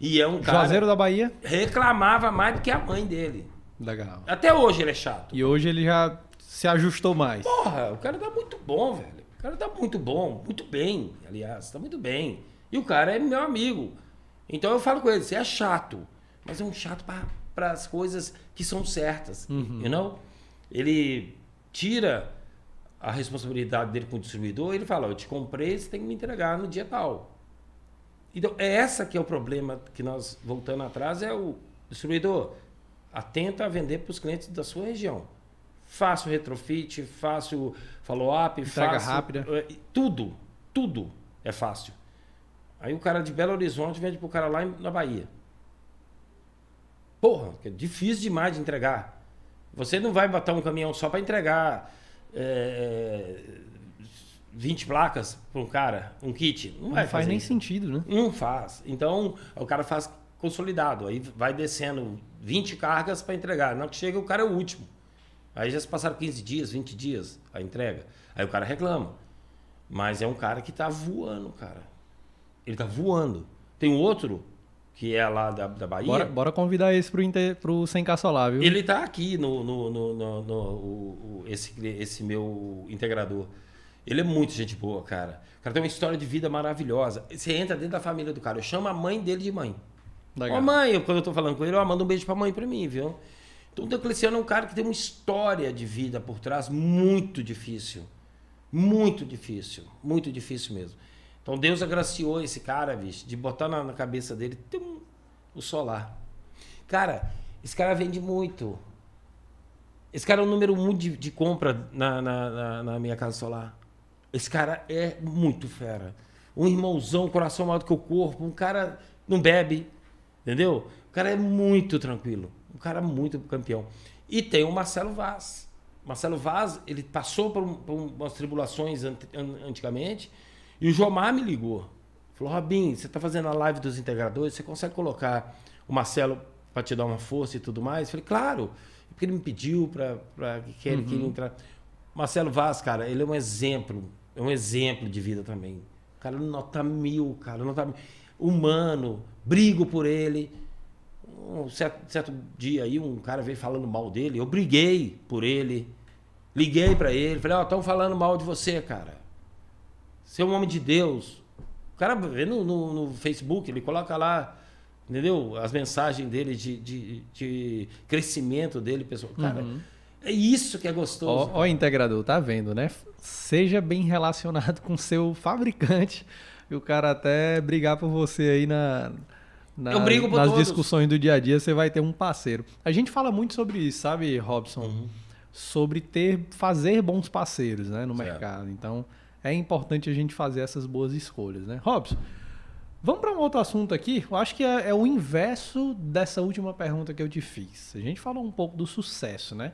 E é um cara. Juazeiro da Bahia? Reclamava mais do que a mãe dele. Legal. Até hoje ele é chato. E hoje ele já se ajustou mais. Porra, o cara tá muito bom, velho. O cara tá muito bom, muito bem, aliás, tá muito bem. E o cara é meu amigo. Então eu falo com ele, você é chato, mas é um chato para as coisas que são certas, uhum. you know? Ele tira a responsabilidade dele com o distribuidor, ele fala, eu te comprei, você tem que me entregar no dia tal. Então, é essa que é o problema que nós, voltando atrás, é o distribuidor. Atenta a vender para os clientes da sua região. Faço retrofit, faço follow-up, faço... rápida. É, tudo, tudo é fácil. Aí o cara de Belo Horizonte vende para o cara lá na Bahia. Porra, é difícil demais de entregar. Você não vai botar um caminhão só para entregar é, 20 placas para um cara, um kit. Não, não faz nem isso. sentido, né? Não faz. Então, o cara faz consolidado. Aí vai descendo 20 cargas para entregar. Não que chega, o cara é o último. Aí já se passaram 15 dias, 20 dias a entrega. Aí o cara reclama. Mas é um cara que está voando, cara. Ele está voando. Tem outro que é lá da, da Bahia. Bora, bora convidar esse pro, inter, pro Sem Caçolar, viu? Ele tá aqui no, no, no, no, no o, o, esse, esse meu integrador. Ele é muito gente boa, cara. O cara tem uma história de vida maravilhosa. Você entra dentro da família do cara. Eu chamo a mãe dele de mãe. Legal. Ó, mãe, eu, quando eu tô falando com ele, eu mando um beijo pra mãe pra mim, viu? Então o Diocleciano é um cara que tem uma história de vida por trás muito difícil. Muito difícil. Muito difícil mesmo. Então Deus agraciou esse cara, bicho, de botar na, na cabeça dele tum, o solar. Cara, esse cara vende muito. Esse cara é um número muito de, de compra na, na, na, minha casa solar. Esse cara é muito fera. Um irmãozão, coração maior do que o corpo. Um cara não bebe, entendeu? O cara é muito tranquilo. Um cara muito campeão. E tem o Marcelo Vaz. Marcelo Vaz, ele passou por, um, por umas tribulações antigamente e o Jomar me ligou. Falou, Robin, você está fazendo a live dos integradores, você consegue colocar o Marcelo para te dar uma força e tudo mais? Eu falei, claro. Porque ele me pediu para que ele uhum. entrar. Marcelo Vaz, cara, ele é um exemplo. É um exemplo de vida também. Cara, nota mil, cara. Nota mil. Humano. Brigo por ele. Um certo, certo dia aí, um cara veio falando mal dele. Eu briguei por ele. Liguei para ele. Falei, ó, oh, estão falando mal de você, cara. Ser um homem de Deus. O cara vê no, no, no Facebook, ele coloca lá, entendeu? As mensagens dele de, de, de crescimento dele, pessoal. Cara, uhum. é isso que é gostoso. Ó, ó, integrador, tá vendo, né? Seja bem relacionado com seu fabricante e o cara até brigar por você aí na, na nas todos. discussões do dia a dia, você vai ter um parceiro. A gente fala muito sobre isso, sabe, Robson? Uhum. Sobre ter, fazer bons parceiros, né, no certo. mercado. Então, é importante a gente fazer essas boas escolhas, né? Robson, vamos para um outro assunto aqui. Eu acho que é, é, o inverso dessa última pergunta que eu te fiz. A gente falou um pouco do sucesso, né?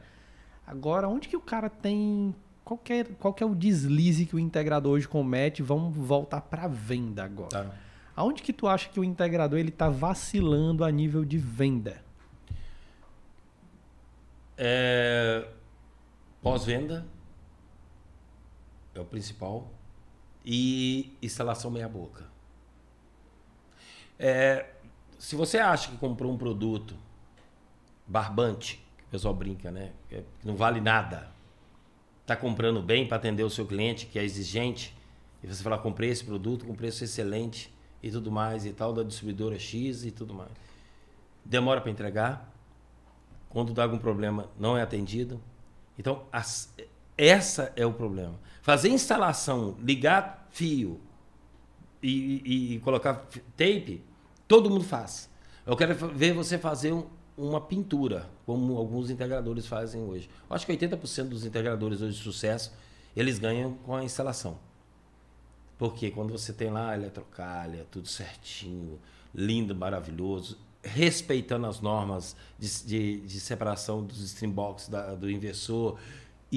Agora, onde que o cara tem qual que, é, qual que é o deslize que o integrador hoje comete? Vamos voltar para a venda agora. Tá. Aonde que tu acha que o integrador ele está vacilando a nível de venda? É... Pós-venda, é o principal. E instalação meia-boca. É, se você acha que comprou um produto barbante, que o pessoal brinca, né? Que não vale nada. Está comprando bem para atender o seu cliente, que é exigente, e você fala, comprei esse produto com preço excelente e tudo mais, e tal, da distribuidora X e tudo mais. Demora para entregar. Quando dá algum problema, não é atendido. Então, as, essa é o problema. Fazer instalação, ligar fio e, e, e colocar tape, todo mundo faz. Eu quero ver você fazer um, uma pintura, como alguns integradores fazem hoje. Eu acho que 80% dos integradores hoje de sucesso, eles ganham com a instalação. Porque quando você tem lá a eletrocalha, tudo certinho, lindo, maravilhoso, respeitando as normas de, de, de separação dos streambox da, do inversor,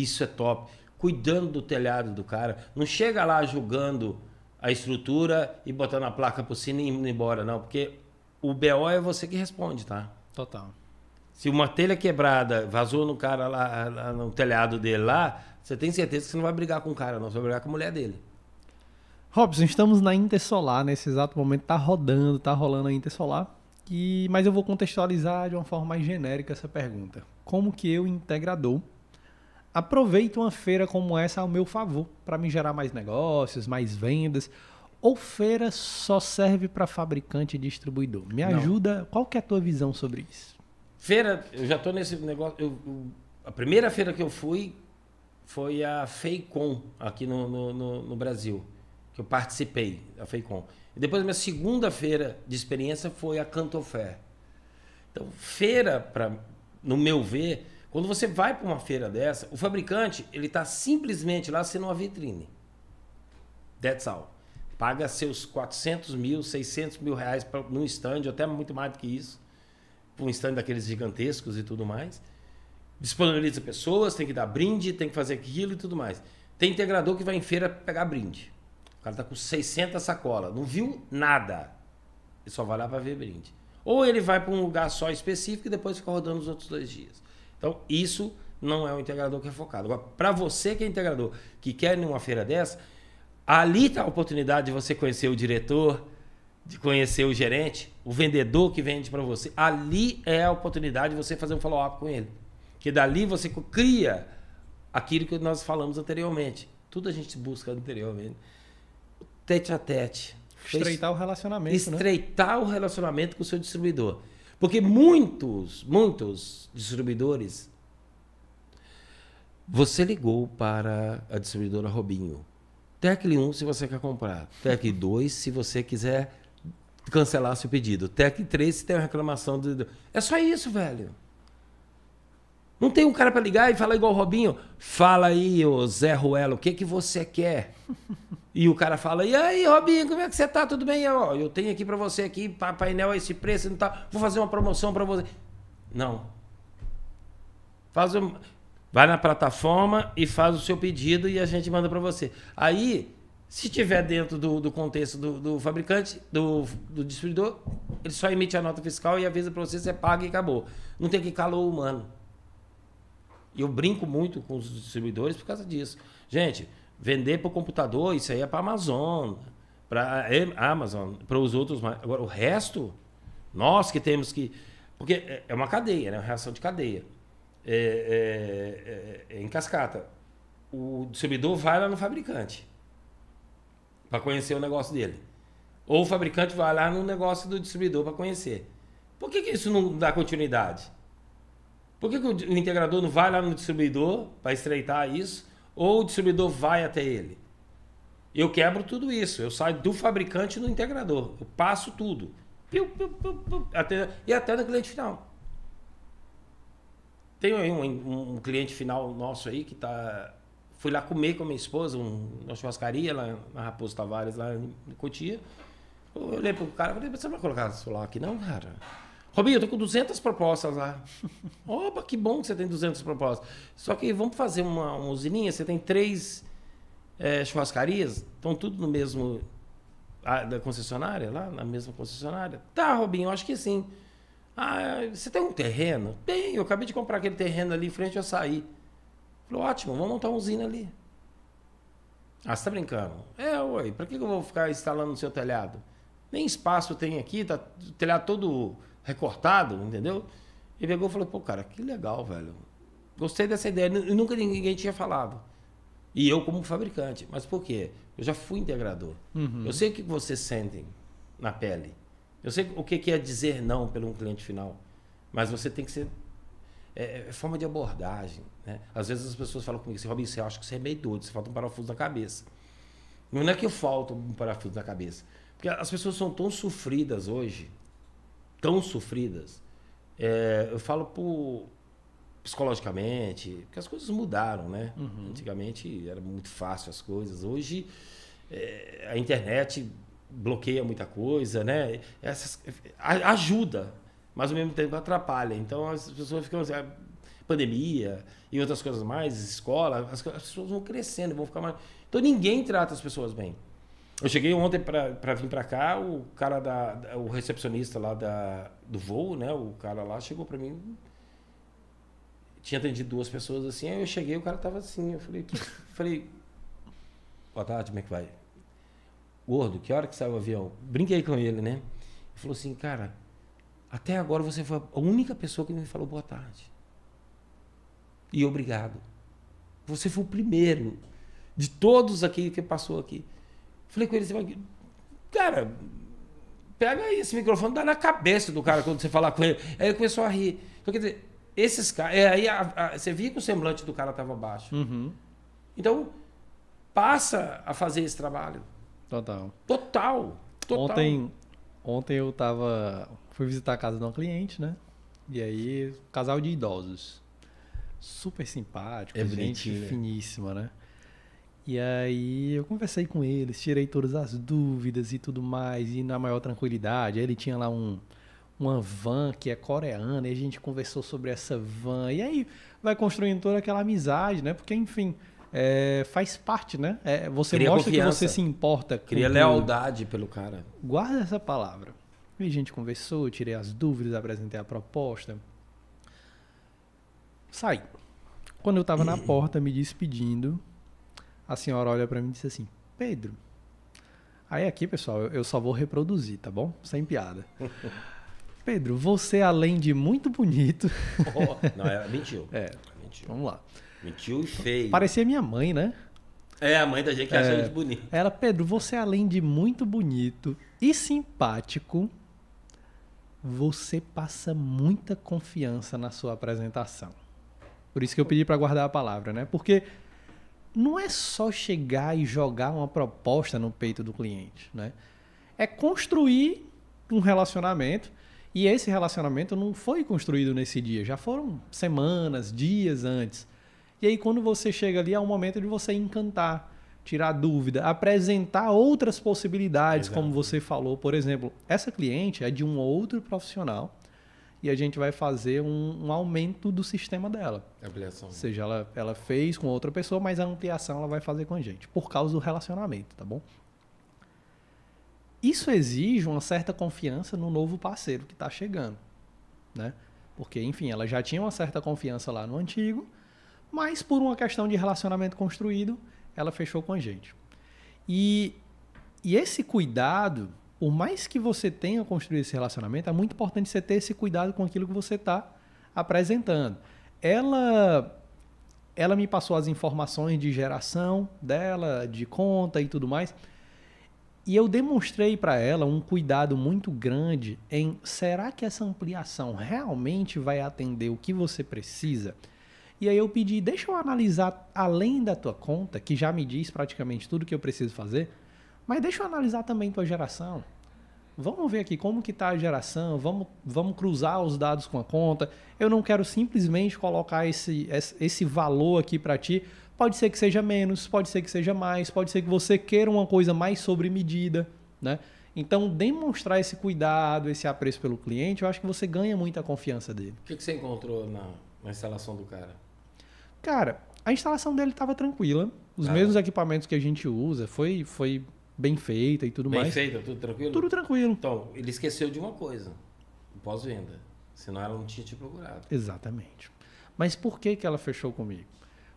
isso é top cuidando do telhado do cara. Não chega lá julgando a estrutura e botando a placa por cima e indo embora, não. Porque o BO é você que responde, tá? Total. Se uma telha quebrada vazou no cara lá, lá no telhado dele lá, você tem certeza que você não vai brigar com o cara, não. Você vai brigar com a mulher dele. Robson, estamos na Intersolar, nesse exato momento tá rodando, tá rolando a Intersolar. E, mas eu vou contextualizar de uma forma mais genérica essa pergunta. Como que eu, integrador, aproveito uma feira como essa ao meu favor para me gerar mais negócios, mais vendas. Ou feira só serve para fabricante e distribuidor? Me ajuda. Não. Qual que é a tua visão sobre isso? Feira, eu já estou nesse negócio. Eu, eu, a primeira feira que eu fui foi a Feicom aqui no, no, no, no Brasil, que eu participei da Feicom. E depois a minha segunda feira de experiência foi a Cantofé. Então, feira, pra, no meu ver, quando você vai para uma feira dessa, o fabricante ele está simplesmente lá sendo uma vitrine. That's all. Paga seus 400 mil, 600 mil reais pra, num stand, até muito mais do que isso, um stand daqueles gigantescos e tudo mais. Disponibiliza pessoas, tem que dar brinde, tem que fazer aquilo e tudo mais. Tem integrador que vai em feira pegar brinde. O cara está com 600 sacolas, não viu nada. Ele só vai lá para ver brinde. Ou ele vai para um lugar só específico e depois fica rodando os outros dois dias. Então, isso não é o integrador que é focado. Agora, para você que é integrador, que quer ir numa feira dessa, ali está a oportunidade de você conhecer o diretor, de conhecer o gerente, o vendedor que vende para você, ali é a oportunidade de você fazer um follow-up com ele. Que dali você cria aquilo que nós falamos anteriormente. Tudo a gente busca anteriormente. Tete a tete. Estreitar o relacionamento. Né? Estreitar né? o relacionamento com o seu distribuidor. Porque muitos, muitos distribuidores. Você ligou para a distribuidora Robinho. Tecle 1 se você quer comprar. Tecle 2 se você quiser cancelar seu pedido. Tecle 3 se tem uma reclamação. De... É só isso, velho. Não tem um cara para ligar e falar igual o Robinho. Fala aí, ô Zé Ruelo, o que, que você quer? E o cara fala, e aí, Robinho, como é que você tá? Tudo bem? Eu, eu tenho aqui para você aqui, painel a esse preço, não tá. Vou fazer uma promoção para você. Não. Faz um, vai na plataforma e faz o seu pedido e a gente manda para você. Aí, se tiver dentro do, do contexto do, do fabricante, do, do, distribuidor, ele só emite a nota fiscal e avisa para você, você paga e acabou. Não tem que calor humano. E eu brinco muito com os distribuidores por causa disso. Gente, vender para o computador, isso aí é para Amazon, para Amazon, para os outros. Agora, o resto, nós que temos que. Porque é, é uma cadeia, né? uma reação de cadeia. É, é, é, em cascata. O distribuidor vai lá no fabricante para conhecer o negócio dele. Ou o fabricante vai lá no negócio do distribuidor para conhecer. Por que, que isso não dá continuidade? Por que, que o integrador não vai lá no distribuidor para estreitar isso? Ou o distribuidor vai até ele? Eu quebro tudo isso. Eu saio do fabricante no integrador. Eu passo tudo. Piu, piu, piu, até, e até no cliente final. Tem um, um, cliente final nosso aí que tá. Fui lá comer com a minha esposa, um, uma churrascaria lá na Raposo Tavares, lá em Cotia. Eu olhei pro cara e falei, você não vai colocar celular aqui não, cara? Robinho, eu tô com 200 propostas lá. Opa, que bom que você tem 200 propostas. Só que vamos fazer uma, uma usininha, você tem três é, churrascarias, estão tudo no mesmo... A, da concessionária, lá na mesma concessionária? Tá, Robinho, eu acho que sim. Ah, você tem um terreno? Tem, eu acabei de comprar aquele terreno ali em frente ao açaí. Falei, ótimo, vamos montar uma usina ali. Ah, você tá brincando? É, ué, pra que eu vou ficar instalando no seu telhado? Nem espaço tem aqui, tá o telhado todo recortado, entendeu? E pegou e falou, pô, cara, que legal, velho. Gostei dessa ideia. E nunca ninguém tinha falado. E eu como fabricante. Mas por quê? Eu já fui integrador. Uhum. Eu sei o que vocês sentem na pele. Eu sei o que é dizer não pelo um cliente final. Mas você tem que ser... É, é forma de abordagem. Né? Às vezes as pessoas falam comigo assim, Robinho, você acha que você é meio doido, você falta um parafuso na cabeça. Não é que eu falto um parafuso na cabeça. Porque as pessoas são tão sofridas hoje tão sofridas. É, eu falo por psicologicamente, porque as coisas mudaram, né? Uhum. Antigamente era muito fácil as coisas. Hoje é, a internet bloqueia muita coisa, né? Essas, ajuda, mas ao mesmo tempo atrapalha. Então as pessoas ficam assim, pandemia e outras coisas mais, escola, as, as pessoas vão crescendo, vão ficar mais. Então ninguém trata as pessoas bem. Eu cheguei ontem para vir para cá, o cara da, da, o recepcionista lá da, do voo, né? O cara lá chegou para mim, tinha atendido duas pessoas assim, aí eu cheguei, o cara tava assim, eu falei, que, falei, boa tarde, como é que vai? Gordo, que hora que saiu o avião? Brinquei com ele, né? Ele falou assim, cara, até agora você foi a única pessoa que me falou boa tarde. E obrigado. Você foi o primeiro de todos aqui que passou aqui. Falei com ele assim, cara, pega aí esse microfone, dá na cabeça do cara quando você falar com ele. Aí ele começou a rir. Então, quer dizer, esses caras. É, aí a, a, você via que o semblante do cara estava baixo. Uhum. Então, passa a fazer esse trabalho. Total. Total. Total. Ontem, ontem eu tava. Fui visitar a casa de uma cliente, né? E aí, casal de idosos. Super simpático, é gente né? finíssima, né? E aí eu conversei com eles, tirei todas as dúvidas e tudo mais, e na maior tranquilidade. Aí ele tinha lá um, uma van que é coreana, e a gente conversou sobre essa van. E aí vai construindo toda aquela amizade, né? Porque, enfim, é, faz parte, né? É, você Cria mostra confiança. que você se importa. Cria lealdade pelo cara. Guarda essa palavra. E a gente conversou, tirei as dúvidas, apresentei a proposta. Saí. Quando eu estava na porta me despedindo, a senhora olha para mim e diz assim: Pedro, Aí aqui, pessoal, eu só vou reproduzir, tá bom? Sem piada. Pedro, você além de muito bonito. Oh, não, é, mentiu. É. Mentiu. Vamos lá. Mentiu e feio. Parecia minha mãe, né? É, a mãe da gente que acha É. a gente bonito. Ela, Pedro, você além de muito bonito e simpático, você passa muita confiança na sua apresentação. Por isso que eu pedi para guardar a palavra, né? Porque não é só chegar e jogar uma proposta no peito do cliente, né? É construir um relacionamento e esse relacionamento não foi construído nesse dia, já foram semanas, dias antes. E aí quando você chega ali é o momento de você encantar, tirar dúvida, apresentar outras possibilidades, como Exato. você falou, por exemplo, essa cliente é de um outro profissional e a gente vai fazer um, um aumento do sistema dela. Ampliação. Ou seja, ela, ela fez com outra pessoa, mas a ampliação ela vai fazer com a gente, por causa do relacionamento, tá bom? Isso exige uma certa confiança no novo parceiro que está chegando, né? Porque, enfim, ela já tinha uma certa confiança lá no antigo, mas por uma questão de relacionamento construído, ela fechou com a gente. E, e esse cuidado, por mais que você tenha construído esse relacionamento, é muito importante você ter esse cuidado com aquilo que você está apresentando. Ela ela me passou as informações de geração dela, de conta e tudo mais. E eu demonstrei para ela um cuidado muito grande em será que essa ampliação realmente vai atender o que você precisa? E aí eu pedi, deixa eu analisar além da tua conta, que já me diz praticamente tudo que eu preciso fazer, mas deixa eu analisar também tua geração. Vamos ver aqui como que está a geração, vamos, vamos cruzar os dados com a conta. Eu não quero simplesmente colocar esse, esse valor aqui para ti. Pode ser que seja menos, pode ser que seja mais, pode ser que você queira uma coisa mais sobre medida, né? Então, demonstrar esse cuidado, esse apreço pelo cliente, eu acho que você ganha muita confiança dele. O que, que você encontrou na, na instalação do cara? Cara, a instalação dele estava tranquila. Os Ah. mesmos equipamentos que a gente usa, foi, foi bem feita e tudo Bem mais. feito, tudo tranquilo? Tudo tranquilo. Então, ele esqueceu de uma coisa: o pós-venda. Senão ela não tinha te procurado. Exatamente. Mas por que, que ela fechou comigo?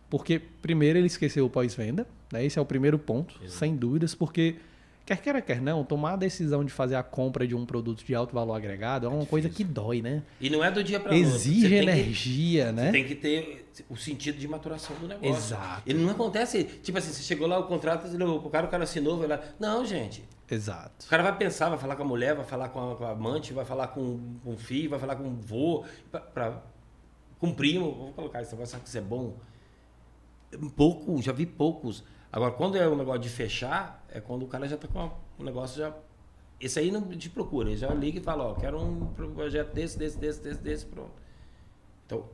Porque, primeiro, ele esqueceu o pós-venda. Né? Esse é o primeiro ponto, Exato. sem dúvidas, porque, quer queira, quer não, tomar a decisão de fazer a compra de um produto de alto valor agregado é uma coisa que dói, né? E não é do dia para noite. Exige tem que- energia, Você né? tem que ter o sentido de maturação do negócio. Exato. Ele não acontece, tipo assim, você chegou lá, o contrato, pro cara, o cara assinou, vai lá. Não, gente. Exato. O cara vai pensar, vai falar com a mulher, vai falar com a, com a amante, vai falar com, com o filho, vai falar com o vô, pra, pra- com o primo. Vou colocar esse negócio, que isso é bom? Pouco, já vi poucos. Agora, quando é um negócio de fechar, é quando o cara já tá com o negócio já. Esse aí não te procura, ele já liga e fala, ó, quero um projeto desse, desse, desse, desse, desse, pronto. Então,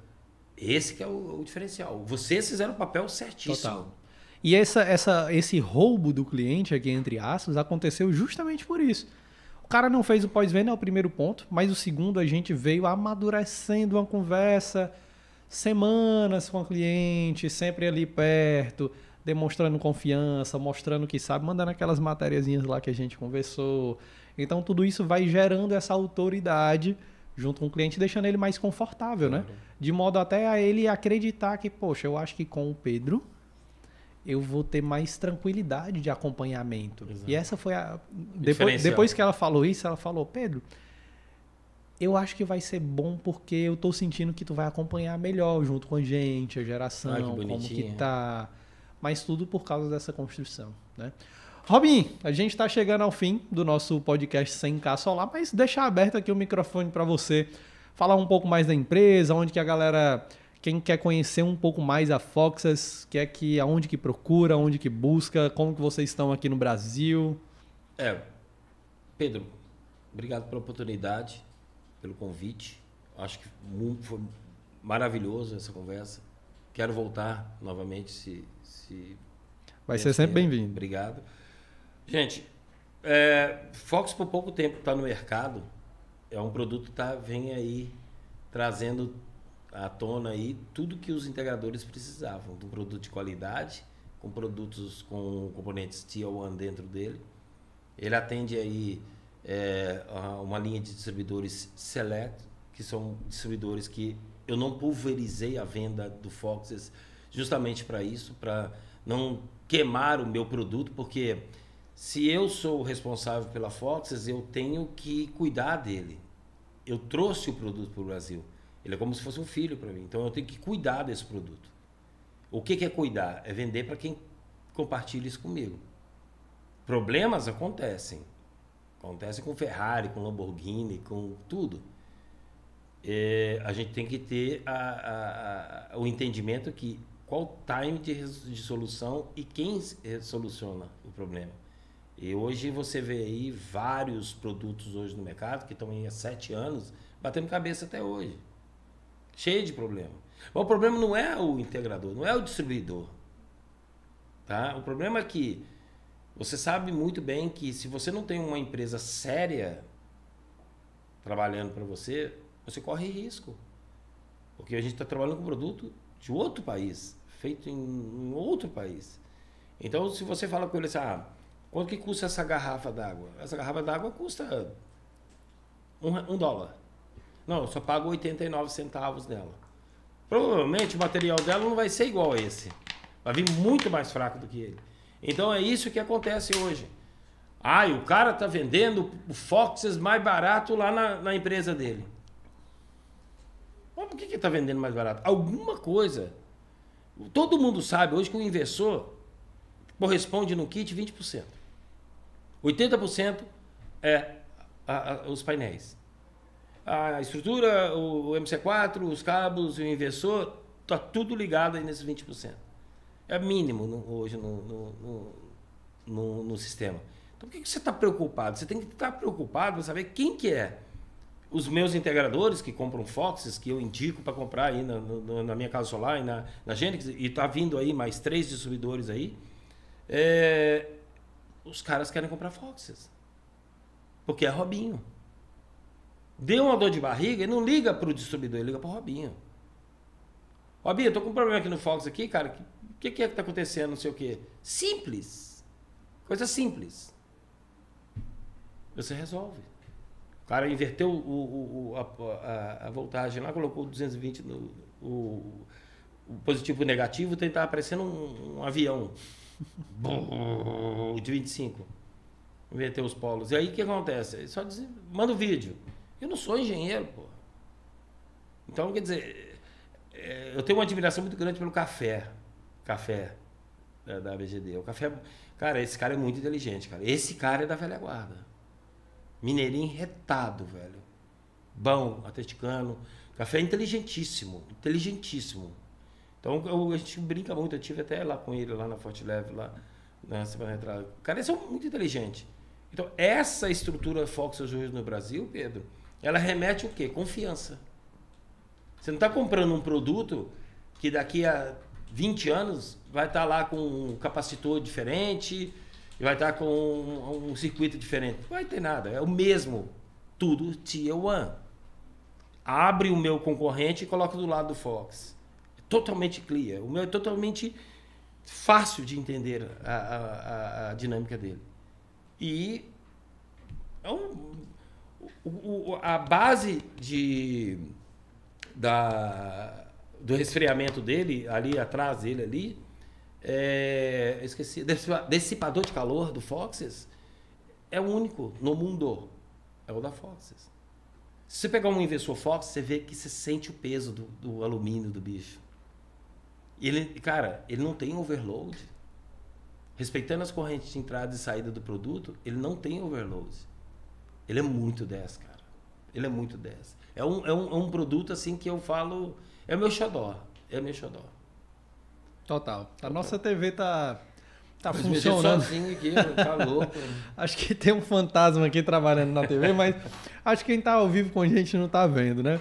esse que é o, o diferencial. Vocês fizeram o papel certíssimo. Total. E essa, essa, esse roubo do cliente aqui, entre aspas, aconteceu justamente por isso. O cara não fez o pós-venda, é o primeiro ponto, mas o segundo, a gente veio amadurecendo uma conversa, semanas com o cliente, sempre ali perto, demonstrando confiança, mostrando que sabe, mandando aquelas matériazinhas lá que a gente conversou. Então, tudo isso vai gerando essa autoridade junto com o cliente, deixando ele mais confortável, né? De modo até a ele acreditar que, poxa, eu acho que com o Pedro eu vou ter mais tranquilidade de acompanhamento. Exato. E essa foi a. Depois, depois que ela falou isso, ela falou, Pedro, eu acho que vai ser bom porque eu tô sentindo que tu vai acompanhar melhor junto com a gente, a geração, Ai, que como que tá. Mas tudo por causa dessa construção, né? Robin, a gente está chegando ao fim do nosso podcast 100K Solar, mas deixar aberto aqui o microfone para você falar um pouco mais da empresa, onde que a galera, quem quer conhecer um pouco mais a Foxes, quer que aonde que procura, onde que busca, como que vocês estão aqui no Brasil. É, Pedro, obrigado pela oportunidade, pelo convite. Acho que foi maravilhoso essa conversa. Quero voltar novamente se. se Vai ser sempre bem-vindo. Obrigado. Gente, é, Fox por pouco tempo está no mercado. É um produto que tá, vem aí trazendo à tona aí tudo que os integradores precisavam. Um produto de qualidade, com produtos com componentes Tier 1 dentro dele. Ele atende aí é, uma linha de distribuidores select, que são distribuidores que eu não pulverizei a venda do Foxes justamente para isso, para não queimar o meu produto, porque Se eu sou o responsável pela Foxes, eu tenho que cuidar dele. Eu trouxe o produto para o Brasil. Ele é como se fosse um filho para mim. Então eu tenho que cuidar desse produto. O que, que é cuidar? É vender para quem compartilha isso comigo. Problemas acontecem. Acontecem com Ferrari, com Lamborghini, com tudo. É, a gente tem que ter a, a, a, o entendimento que qual time de, de solução e quem soluciona o problema. E hoje você vê aí vários produtos hoje no mercado que estão aí há sete anos batendo cabeça até hoje. Cheio de problema. Mas o problema não é o integrador, não é o distribuidor. Tá? O problema é que você sabe muito bem que se você não tem uma empresa séria trabalhando para você, você corre risco. Porque a gente está trabalhando com produto de outro país, feito em, outro país. Então, se você fala com ele assim, ah, quanto que custa essa garrafa d'água? Essa garrafa d'água custa um, um dólar. Não, eu só pago 89 centavos nela. Provavelmente o material dela não vai ser igual a esse. Vai vir muito mais fraco do que ele. Então é isso que acontece hoje. Ah, o cara tá vendendo o Foxes mais barato lá na, na empresa dele. Mas por que está vendendo mais barato? Alguma coisa. Todo mundo sabe hoje que o inversor corresponde no kit 20%. 80% é a, a, os painéis a estrutura, o MC4, os cabos, o inversor, tá tudo ligado aí nesses 20%. É mínimo no, hoje no, no, no, no, sistema. Então, por que, que você está preocupado? Você tem que estar preocupado para saber quem que é. Os meus integradores que compram Foxes, que eu indico para comprar aí na, na, minha casa solar e na, na e está vindo aí mais três distribuidores aí, é, os caras querem comprar Foxes. Porque é Robinho. Deu uma dor de barriga, ele não liga para o distribuidor, ele liga para o Robinho. Robinho, eu com um problema aqui no Fox aqui, cara. O que, que, é que tá acontecendo? Não sei o quê. Simples. Coisa simples. Você resolve. O cara inverteu o, o, a, a, voltagem lá, colocou 220 no o, o positivo e o negativo, tentar aparecendo um, um avião de 25. Inverteu os polos. E aí o que acontece? Só diz, manda o vídeo. Eu não sou engenheiro, pô. Então, quer dizer, é, eu tenho uma admiração muito grande pelo café. Café da, da BGD. O café. Cara, esse cara é muito inteligente, cara. Esse cara é da velha guarda. Mineirinho retado, velho. Bom, atleticano. Café inteligentíssimo. Inteligentíssimo. Então eu, a gente brinca muito. Eu tive até lá com ele, lá na Forte Leve, lá na semana retrasada. Cara, eles são muito inteligentes. Então, essa estrutura Fox hoje no Brasil, Pedro, ela remete o quê? Confiança. Você não está comprando um produto que daqui a 20 anos vai estar tá lá com um capacitor diferente, vai estar tá com um, um, circuito diferente. Não vai ter nada, é o mesmo. Tudo Tier 1. Abre o meu concorrente e coloca do lado do Fox. É totalmente clear. O meu é totalmente fácil de entender a, a, a dinâmica dele. E é um, o, o, a base de, da, do resfriamento dele, ali atrás dele ali, é, esqueci, dissipador de calor do Foxes, é o único no mundo. É o da Foxes. Se você pegar um inversor Fox, você vê que você sente o peso do, do alumínio do bicho. Ele, cara, ele não tem overload. Respeitando as correntes de entrada e saída do produto, ele não tem overload. Ele é muito 10, cara. Ele é muito 10. É um, é um, é um produto assim que eu falo. É o meu xodó. É o meu xodó. Total. A nossa TV tá. Tá mas funcionando. Aqui, tá louco. acho que tem um fantasma aqui trabalhando na TV, mas acho que quem tá ao vivo com a gente não tá vendo, né?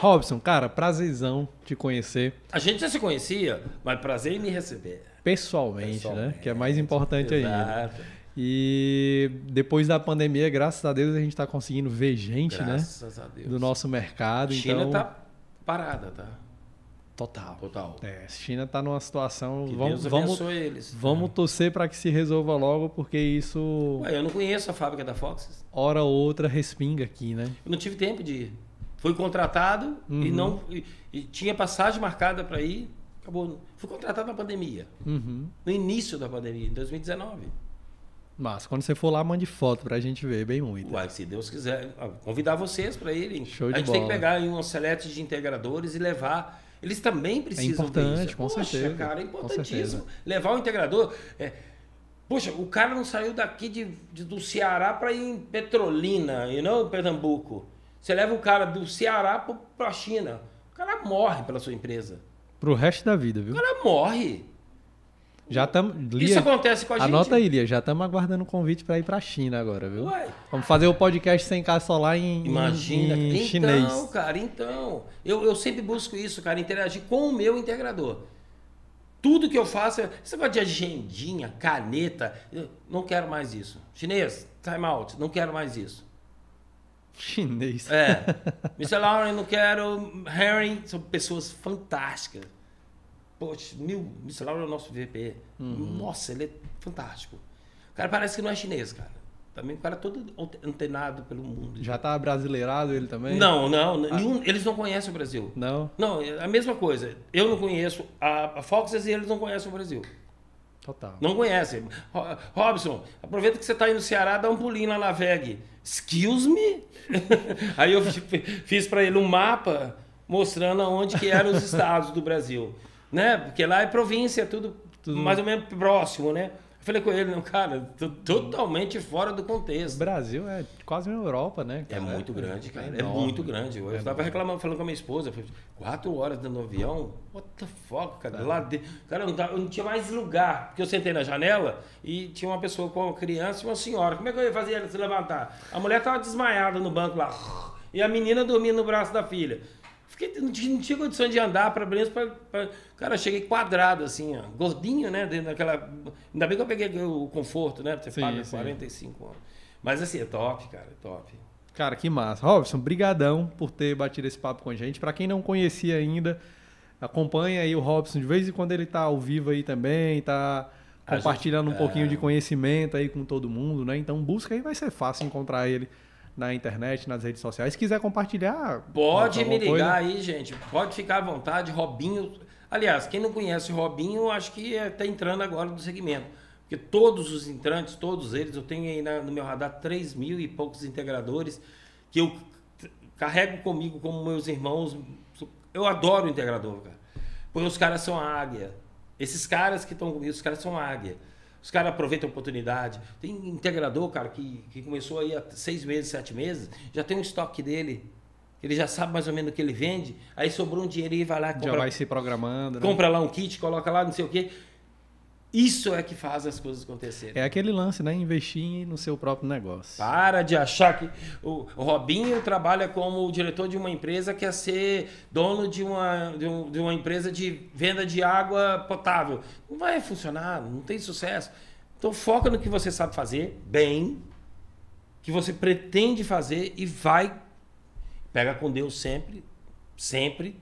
Robson, cara, prazerzão te conhecer. A gente já se conhecia, mas prazer em me receber. Pessoalmente, Pessoalmente. né? Que é mais importante Exato. ainda. E depois da pandemia, graças a Deus, a gente está conseguindo ver gente, graças né? A Deus. Do nosso mercado. A China então... tá parada, tá? Total. Total. É, a China está numa situação. Que vamos, Deus vamos, eles. Vamos torcer para que se resolva logo, porque isso. Ué, eu não conheço a fábrica da Fox. Hora ou outra respinga aqui, né? Eu não tive tempo de ir. Fui contratado uhum. e não. E, e tinha passagem marcada para ir. Acabou. Fui contratado na pandemia. Uhum. No início da pandemia, em 2019. Mas quando você for lá, mande foto pra gente ver, bem muito. Uai, se Deus quiser, convidar vocês para irem. Show de a gente bola. tem que pegar aí um selete de integradores e levar. Eles também precisam importante, disso. com Poxa, certeza. cara, é importantíssimo. Levar o integrador. É, poxa, o cara não saiu daqui de, de- do Ceará para ir em Petrolina, e não em Pernambuco. Você leva o cara do Ceará para a China. O cara morre pela sua empresa. Pro resto da vida, viu? O cara morre. Já estamos. Isso acontece com a gente. Anota aí, Lia. Já estamos aguardando o convite pra ir pra China agora, viu? Ué, Vamos fazer o podcast sem cá solar em, Imagina, em então, chinês. cara, então. Eu, eu sempre busco isso, cara, interagir com o meu integrador. Tudo que eu faço, é- esse negócio de agendinha, caneta, não quero mais isso. Chinês, time out, não quero mais isso. Chinês. É. Mr. Lauren, não quero. Harry, são pessoas fantásticas. Poxa, mil, Mr. Lauren é o nosso VP. Nossa, ele é fantástico. O cara parece que não é chinês, cara. Também o cara é todo antenado pelo mundo. Já tá brasileirado ele também? Não, não, nenhum, eles não conhecem o Brasil. Não? Não, é a mesma coisa. Eu não conheço a, a Foxes e eles não conhecem o Brasil. Total. Não conhecem. Ro- Robson, aproveita que você está aí no Ceará, dá um pulinho lá na VEG. Excuse me? aí eu fi- fiz para ele um mapa mostrando onde que eram os estados do Brasil. Né? Porque lá é província, tudo, mais ou menos próximo, né? Eu falei com ele, não, cara, tô totalmente fora do O contexto. Brasil é quase uma Europa, né? É cara? muito grande, cara. É, enorme. muito grande. Eu estava reclamando, falando com a minha esposa. falei, Quatro horas dentro do avião? What the fuck, cara? Lá de... Cara, eu não, eu não tinha mais lugar. Porque eu sentei na janela e tinha uma pessoa com uma criança e uma senhora. Como é que eu ia fazer ela se levantar? A mulher estava desmaiada no banco lá. E a menina dormindo no braço da filha. Fiquei, não, tinha, não tinha condição de andar para Brenos. Pra, pra- Cara, eu cheguei quadrado, assim, ó, gordinho, né? Dentro daquela. Ainda bem que eu peguei o conforto, né? Você Sim, paga sim. 45 anos. Mas assim, é top, cara, é top. Cara, que massa. Robson, brigadão por ter batido esse papo com a gente. Pra quem não conhecia ainda, acompanha aí o Robson. De vez em quando ele tá ao vivo aí também, tá compartilhando um gente- pouquinho é. de conhecimento aí com todo mundo, né? Então busca aí, vai ser fácil encontrar ele na internet, nas redes sociais. Se quiser compartilhar... Pode me coisa, ligar aí, gente. Pode ficar à vontade. Robinho. Aliás, quem não conhece Robinho, acho que está entrando agora no segmento. Porque todos os entrantes, todos eles, eu tenho aí na- no meu radar 3 mil e poucos integradores que eu carrego comigo como meus irmãos. Eu adoro o integrador, cara. Porque os caras são águia. Esses caras que estão comigo, os caras são águia. Os caras aproveitam a oportunidade. Tem integrador, cara, que, que começou aí há seis meses, sete meses, já tem um estoque dele. Ele já sabe mais ou menos o que ele vende. Aí sobrou um dinheiro e vai lá, Já compra, vai se programando, né? compra lá um kit, coloca lá, não sei o quê. Isso é que faz as coisas acontecerem. É aquele lance, né? Investir no seu próprio negócio. Para de achar que o Robinho trabalha como diretor de uma empresa que quer ser dono de uma, de, um- de uma empresa de venda de água potável. Não vai funcionar, não tem sucesso. Então foca no que você sabe fazer bem, que você pretende fazer e vai. Pega com Deus sempre, sempre,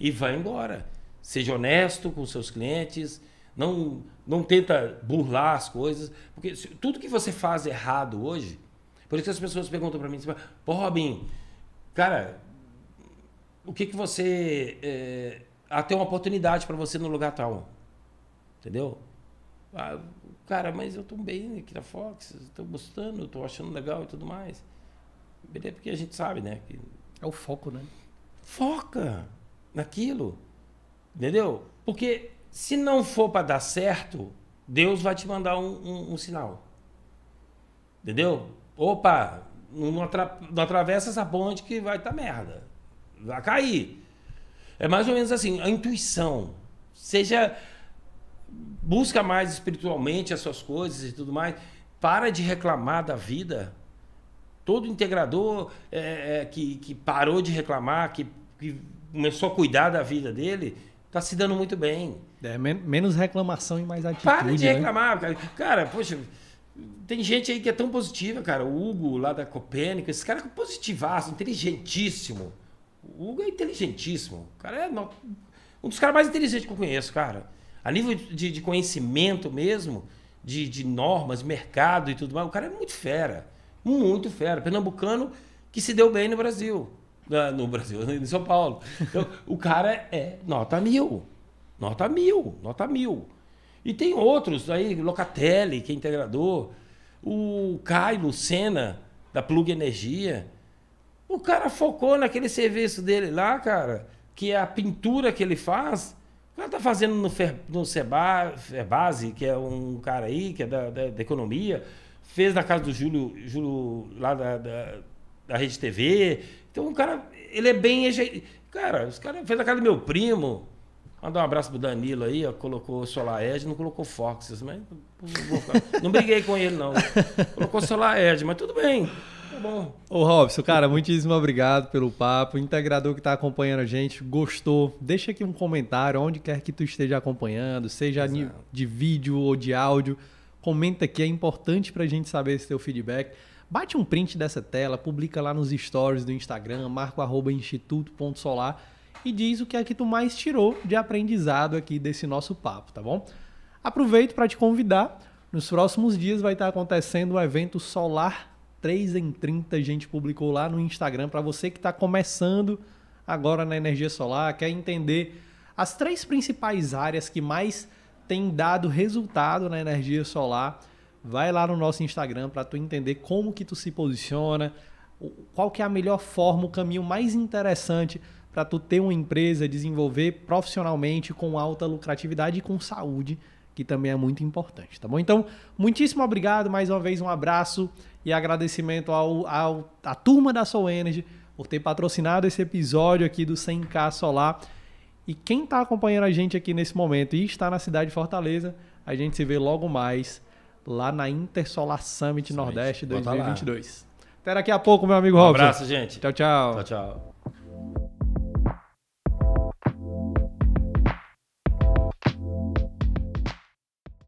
e vai embora. Seja honesto com seus clientes, não, não tenta burlar as coisas, porque se- tudo que você faz errado hoje, por isso que as pessoas perguntam para mim, tipo, pô, Robin, cara, o que que você é, tem uma oportunidade para você no lugar tal, entendeu? Ah, cara, mas eu tô bem aqui na Fox, estou gostando, estou achando legal e tudo mais. Beleza, porque a gente sabe, né? Que É o foco, né? foca naquilo. Entendeu? Porque se não for para dar certo, Deus vai te mandar um, um- um sinal. Entendeu? Opa, não, atra- não atravessa essa ponte que vai estar merda. Vai cair. É mais ou menos assim, a intuição. Seja. Busca mais espiritualmente as suas coisas e tudo mais. Para de reclamar da vida. Todo integrador é, é, que, que parou de reclamar, que, que começou a cuidar da vida dele, está se dando muito bem. É, men- menos reclamação e mais atitude, Para de né? reclamar, cara. Cara, poxa, tem gente aí que é tão positiva, cara. O Hugo, lá da Copérnico, esse cara é positivaço, inteligentíssimo. O Hugo é inteligentíssimo. O cara é no- um dos caras mais inteligentes que eu conheço, cara. A nível de, de conhecimento mesmo, de, de normas, mercado e tudo mais, o cara é muito fera. Muito fera. Pernambucano que se deu bem no Brasil. Ah, No Brasil, em São Paulo. Então, o cara é nota mil. Nota mil, nota mil. E tem outros aí, Locatelli, que é integrador. O Caio Lucena, da Plug Energia, o cara focou naquele serviço dele lá, cara, que é a pintura que ele faz. O cara tá fazendo no, Fer, no Seba, Ferbase, que é um cara aí, que é da, da, da economia. Fez na casa do Júlio, Júlio lá da, da, da Rede TV. Então, o cara, ele é bem. Cara, os caras fez na casa do meu primo. Mandar um abraço pro Danilo aí, ó, colocou Solar Edge, não colocou Foxes, mas não, não briguei com ele, não. Colocou Solar Edge, mas tudo bem. Tá bom. Ô Robson, cara, muitíssimo obrigado pelo papo. O integrador que está acompanhando a gente, gostou? Deixa aqui um comentário, onde quer que tu esteja acompanhando, seja Exato. de vídeo ou de áudio. Comenta aqui, é importante para a gente saber esse teu feedback. Bate um print dessa tela, publica lá nos stories do Instagram, marca o arroba instituto.solar e diz o que é que tu mais tirou de aprendizado aqui desse nosso papo, tá bom? Aproveito para te convidar. Nos próximos dias vai estar acontecendo o evento Solar 3 em 30 a gente publicou lá no Instagram para você que está começando agora na energia solar, quer entender as três principais áreas que mais têm dado resultado na energia solar. Vai lá no nosso Instagram para tu entender como que tu se posiciona, qual que é a melhor forma, o caminho mais interessante para tu ter uma empresa, desenvolver profissionalmente com alta lucratividade e com saúde, que também é muito importante, tá bom? Então, muitíssimo obrigado, mais uma vez um abraço e agradecimento ao, ao à turma da Soul Energy por ter patrocinado esse episódio aqui do 100K Solar. E quem está acompanhando a gente aqui nesse momento e está na cidade de Fortaleza, a gente se vê logo mais lá na Intersolar Summit Nordeste 2022. Até daqui a pouco, meu amigo Robson. Um abraço, gente. Tchau, tchau. Tchau, tchau.